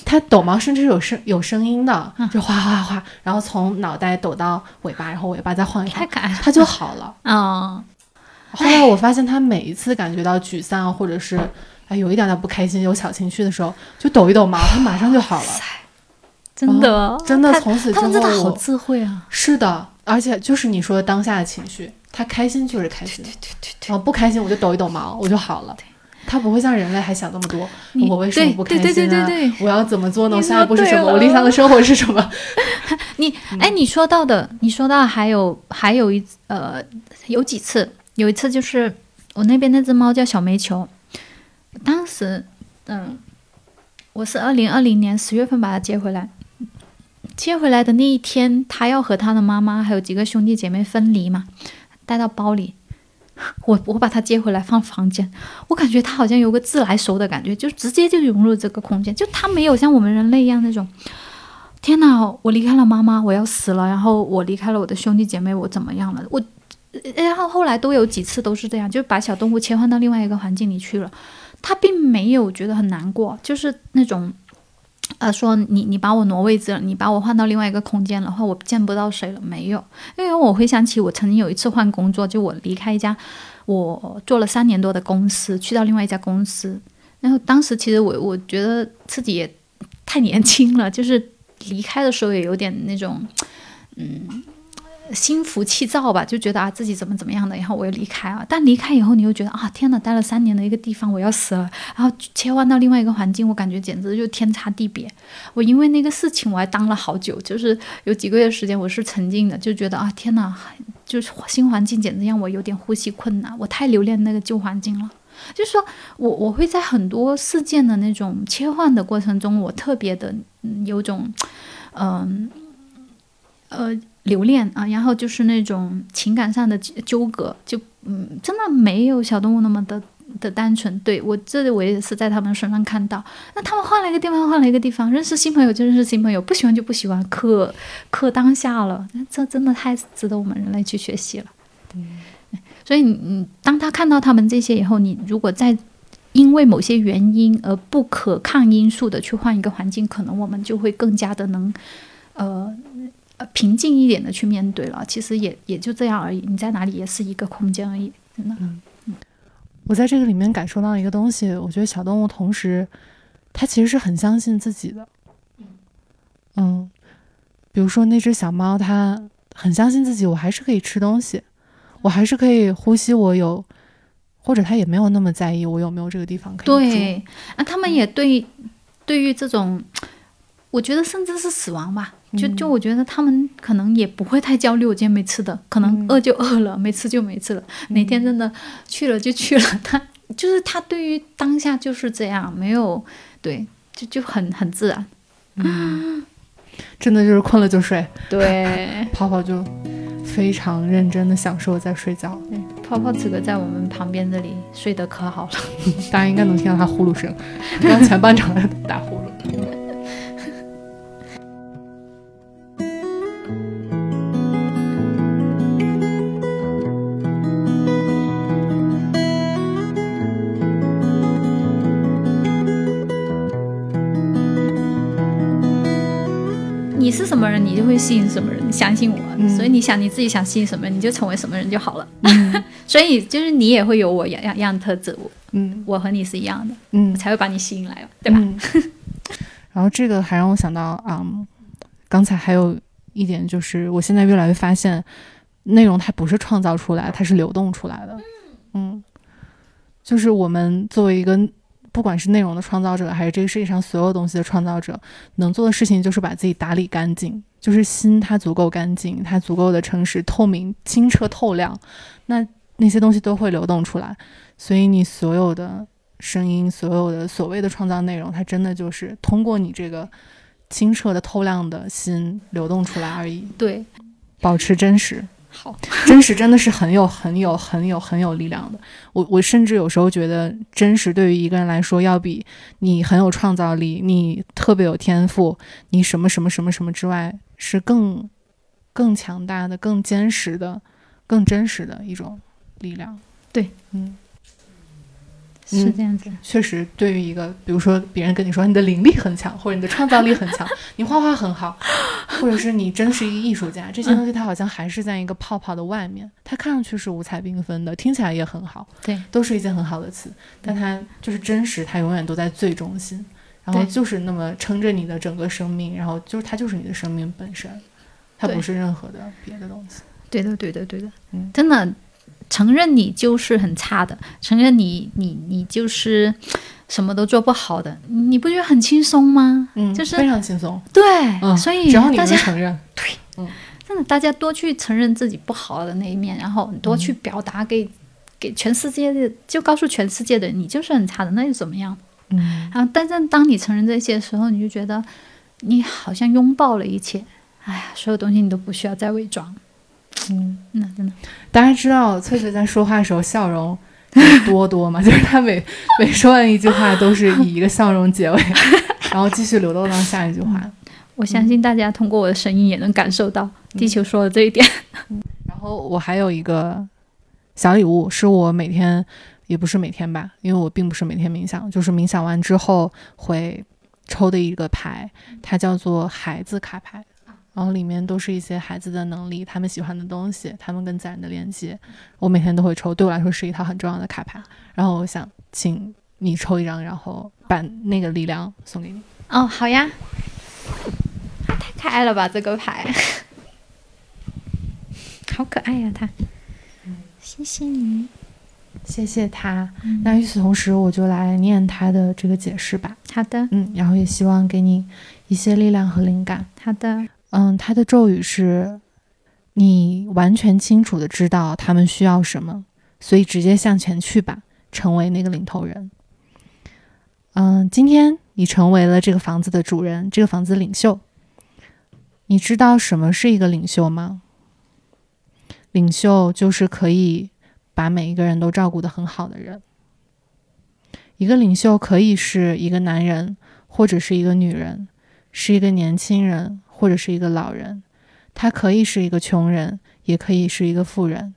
它抖毛甚至是有声有声音的，就哗哗哗，然后从脑袋抖到尾巴，然后尾巴再晃一晃，它就好了。嗯，后来我发现，它每一次感觉到沮丧或者是哎有一点点不开心、有小情绪的时候，就抖一抖毛，它马上就好了。真的，真的从此之后，好智慧啊！是的，而且就是你说的当下的情绪，它开心就是开心，对对对然后不开心我就抖一抖毛，我就好了。它不会像人类还想那么多，我为什么不开心对对对啊？对对我要怎么做呢？我下一步是什么？我理想的生活是什么？你哎，你说到的，你说到还有还有一呃，有几次，有一次就是我那边那只猫叫小煤球，当时嗯，我是二零二零年十月份把它接回来，接回来的那一天，它要和它的妈妈还有几个兄弟姐妹分离嘛，带到包里。我我把它接回来放房间，我感觉它好像有个自来熟的感觉，就直接就融入这个空间，就它没有像我们人类一样那种天哪，我离开了妈妈，我要死了。然后我离开了我的兄弟姐妹，我怎么样了？我，然后后来都有几次都是这样，就把小动物切换到另外一个环境里去了。他并没有觉得很难过，就是那种，呃，说你你把我挪位置了，你把我换到另外一个空间了，话我见不到谁了，没有。因为我回想起我曾经有一次换工作，就我离开一家我做了三年多的公司，去到另外一家公司，然后当时其实我我觉得自己也太年轻了，就是。离开的时候也有点那种，嗯，心浮气躁吧，就觉得啊自己怎么怎么样的，然后我又离开啊。但离开以后，你又觉得啊天呐，待了三年的一个地方，我要死了。然后切换到另外一个环境，我感觉简直就天差地别。我因为那个事情，我还当了好久，就是有几个月时间我是沉浸的，就觉得啊天呐，就是新环境简直让我有点呼吸困难，我太留恋那个旧环境了。就是说我我会在很多事件的那种切换的过程中，我特别的、有种嗯呃留恋啊，然后就是那种情感上的纠葛，就嗯真的没有小动物那么的的单纯。对我这里我也是在他们身上看到，那他们换了一个地方，换了一个地方，认识新朋友就认识新朋友，不喜欢就不喜欢，可可当下了，这真的太值得我们人类去学习了。嗯所以你，你当他看到他们这些以后，你如果再因为某些原因而不可抗因素的去换一个环境，可能我们就会更加的能，呃，呃平静一点的去面对了。其实也也就这样而已，你在哪里也是一个空间而已，真的。嗯我在这个里面感受到一个东西，我觉得小动物同时，它其实是很相信自己的。嗯，比如说那只小猫，它很相信自己，我还是可以吃东西。我还是可以呼吸，我有，或者它也没有那么在意我有没有这个地方可以对，啊，他们也对，对于这种，我觉得甚至是死亡吧，就就我觉得他们可能也不会太焦虑。我今天没吃的，可能饿就饿了，没吃就没吃了。哪天真的去了就去了，他就是他对于当下就是这样，没有对，就就很很自然。嗯，真的就是困了就睡。对，泡泡就。非常认真的享受在睡觉。泡泡此刻在我们旁边这里睡得可好了，大家应该能听到他呼噜声，刚前半场打呼噜。你是什么人，你就会吸引什么人。你相信我，嗯所以你想你自己想吸引什么人，你就成为什么人就好了。嗯 所以就是你也会有我样样样的特质，我嗯我和你是一样的，嗯，才会把你吸引来，对吧？嗯 然后这个还让我想到啊、嗯刚才还有一点就是，我现在越来越发现，内容它不是创造出来，它是流动出来的。嗯，就是我们作为一个不管是内容的创造者，还是这个世界上所有东西的创造者，能做的事情就是把自己打理干净，就是心它足够干净，它足够的诚实、透明、清澈、透亮，那那些东西都会流动出来。所以你所有的声音，所有的所谓的创造内容，它真的就是通过你这个清澈的、透亮的心流动出来而已。对，保持真实，好，真实真的是很有、很有、很有、很有力量的。我我甚至有时候觉得，真实对于一个人来说，要比你很有创造力、你特别有天赋、你什么什么什么什么之外，是更更强大的、更坚实的、更真实的一种力量。对，嗯，是这样子。确实，对于一个，比如说别人跟你说你的灵力很强，或者你的创造力很强，你画画很好，或者是你真是一个艺术家，这些东西它好像还是在一个泡泡的外面，它看上去是五彩缤纷的，听起来也很好，对，都是一件很好的词，但它就是真实，它永远都在最中心，然后就是那么撑着你的整个生命，然后就是它就是你的生命本身，它不是任何的别的东西。对的，对的，对的，嗯。真的承认你就是很差的，承认你你你就是什么都做不好的，你不觉得很轻松吗？嗯，就是非常轻松，对，嗯，所以只要你大家能承认，真的大家多去承认自己不好的那一面，然后多去表达给、给全世界的，就告诉全世界的你就是很差的，那又怎么样？嗯然后，但是当你承认这些的时候，你就觉得你好像拥抱了一切，哎呀，所有东西你都不需要再伪装。嗯。那真的，大家知道翠翠在说话的时候笑容多多吗？就是她每每说完一句话都是以一个笑容结尾，然后继续流动到下一句话。我相信大家通过我的声音也能感受到地球说的这一点。然后我还有一个小礼物，是我每天也不是每天吧，因为我并不是每天冥想，就是冥想完之后会抽的一个牌，它叫做孩子卡牌。然后里面都是一些孩子的能力，他们喜欢的东西，他们跟自然的连接。我每天都会抽，对我来说是一套很重要的卡牌。然后我想请你抽一张，然后把那个力量送给你。哦，好呀，太可爱了吧，这个牌，好可爱呀、它。谢谢你。谢谢他。那与此同时，我就来念他的这个解释吧。好的，嗯，然后也希望给你一些力量和灵感。好的，嗯，他的咒语是：你完全清楚的知道他们需要什么，所以直接向前去吧，成为那个领头人。嗯，今天你成为了这个房子的主人，这个房子领袖。你知道什么是一个领袖吗？领袖就是可以把每一个人都照顾得很好的人。一个领袖可以是一个男人，或者是一个女人，是一个年轻人，或者是一个老人。他可以是一个穷人，也可以是一个富人，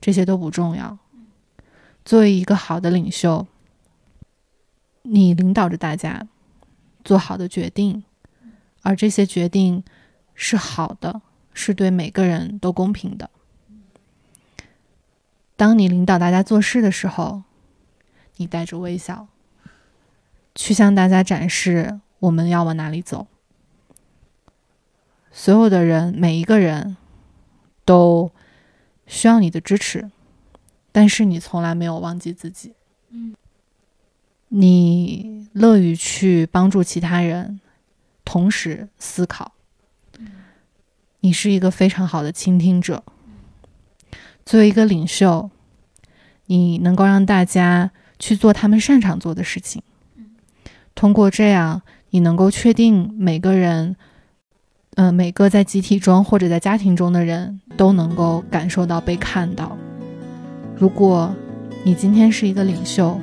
这些都不重要。作为一个好的领袖，你领导着大家做好的决定，而这些决定是好的，是对每个人都公平的。当你领导大家做事的时候，你带着微笑，去向大家展示我们要往哪里走。所有的人，每一个人都需要你的支持，但是你从来没有忘记自己。你乐于去帮助其他人，同时思考。你是一个非常好的倾听者。作为一个领袖，你能够让大家去做他们擅长做的事情。通过这样，你能够确定每个人，呃，每个在集体中或者在家庭中的人都能够感受到被看到。如果你今天是一个领袖，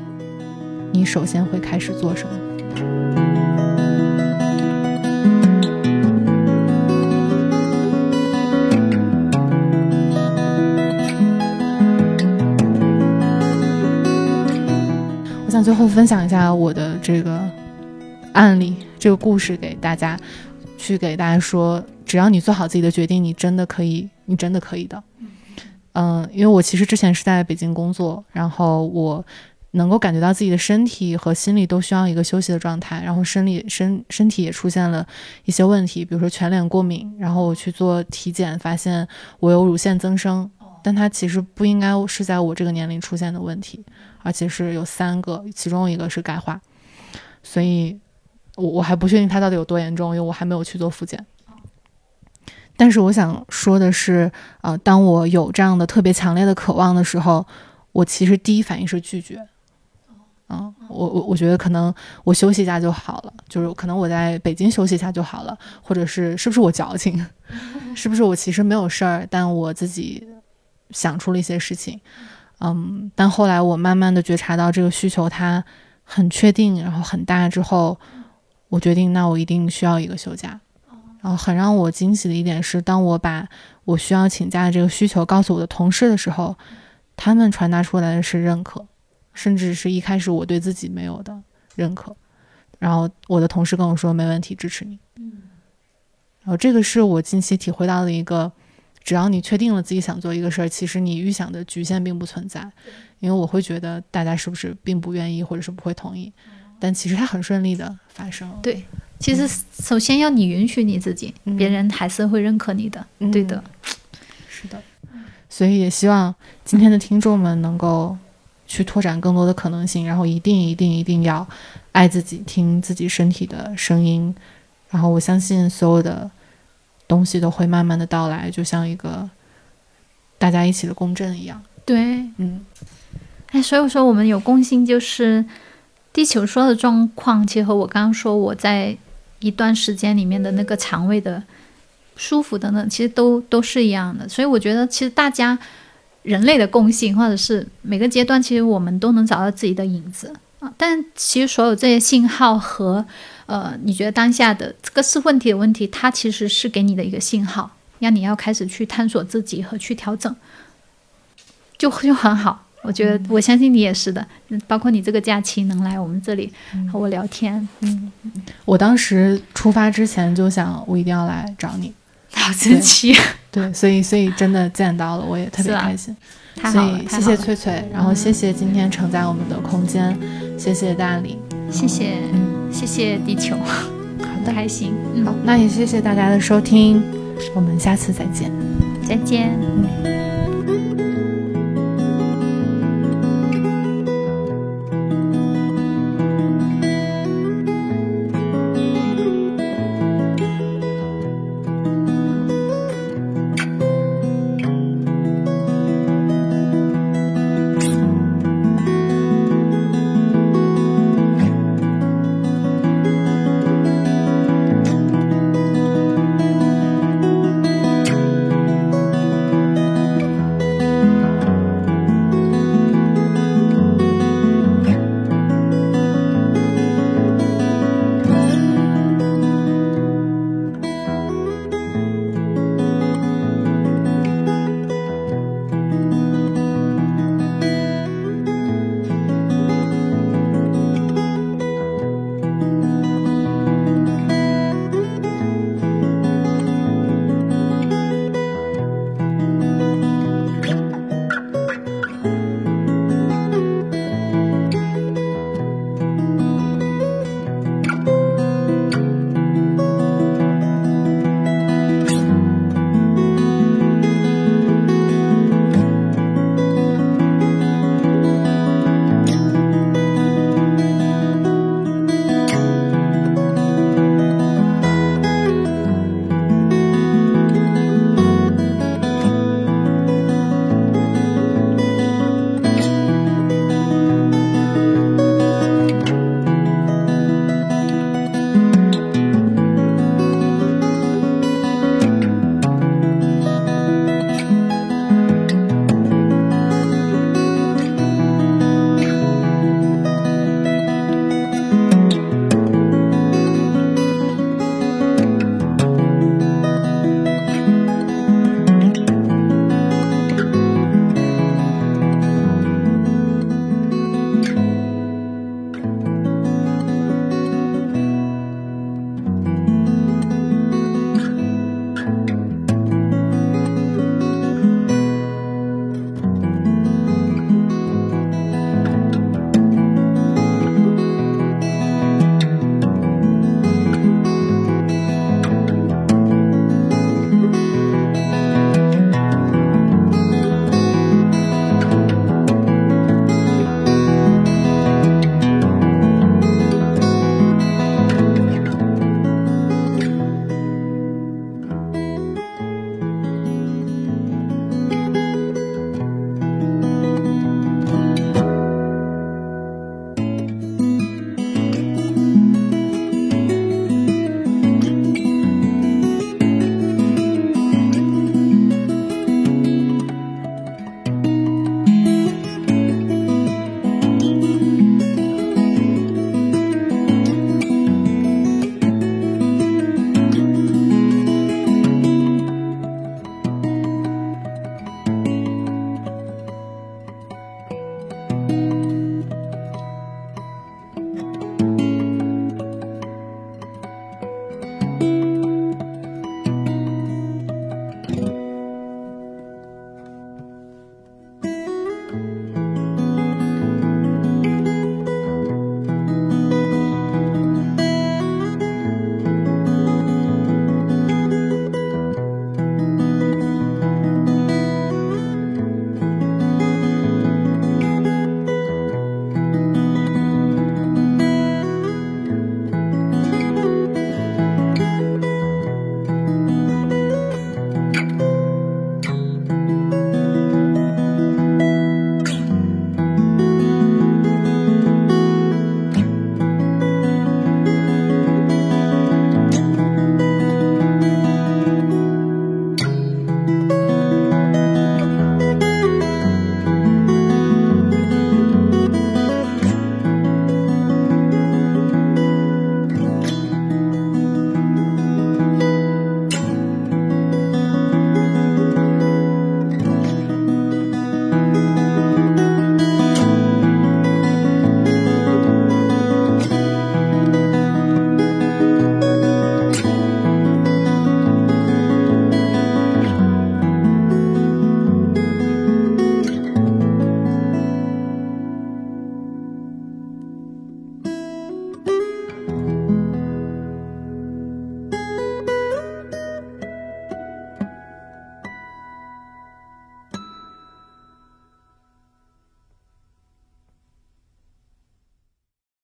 你首先会开始做什么？我想最后分享一下我的这个案例，这个故事给大家，去给大家说，只要你做好自己的决定，你真的可以，你真的可以的。嗯，因为我其实之前是在北京工作，然后我能够感觉到自己的身体和心理都需要一个休息的状态，然后生理身身体也出现了一些问题，比如说全脸过敏，然后我去做体检，发现我有乳腺增生，但它其实不应该是在我这个年龄出现的问题，而且是有三个，其中一个是钙化，所以我我还不确定它到底有多严重，因为我还没有去做复检。但是我想说的是，呃，当我有这样的特别强烈的渴望的时候，我其实第一反应是拒绝。嗯，我我我觉得可能我休息一下就好了，就是可能我在北京休息一下就好了，或者是是不是我矫情，是不是我其实没有事儿，但我自己想出了一些事情。嗯，但后来我慢慢的觉察到这个需求它很确定，然后很大之后，我决定那我一定需要一个休假。然后很让我惊喜的一点是，当我把我需要请假的这个需求告诉我的同事的时候，他们传达出来的是认可，甚至是一开始我对自己没有的认可。然后我的同事跟我说没问题，支持你。嗯，然后这个是我近期体会到的一个，只要你确定了自己想做一个事儿，其实你预想的局限并不存在。因为我会觉得大家是不是并不愿意，或者是不会同意，但其实它很顺利的发生。对，其实首先要你允许你自己，嗯别人还是会认可你的。嗯对的，是的，所以也希望今天的听众们能够去拓展更多的可能性，然后一定一定一定要爱自己，听自己身体的声音，然后我相信所有的东西都会慢慢的到来，就像一个大家一起的共振一样。对。嗯哎，所以说我们有共性，就是地球说的状况，其实和我刚刚说我在一段时间里面的那个肠胃的舒服等等，其实都都是一样的。所以我觉得，其实大家人类的共性，或者是每个阶段，其实我们都能找到自己的影子啊。但其实所有这些信号和呃，你觉得当下的这个是问题的问题，它其实是给你的一个信号，让你要开始去探索自己和去调整，就就很好。我觉得，我相信你也是的，嗯包括你这个假期能来我们这里和我聊天，嗯，我当时出发之前就想，我一定要来找你。好神奇，对，所以所以真的见到了，我也特别开心。所以谢谢翠翠，然后谢谢今天承载我们的空间，谢谢大理。谢谢，嗯，谢谢地球，好很的，开心，嗯，好，那也谢谢大家的收听，我们下次再见。再见。嗯。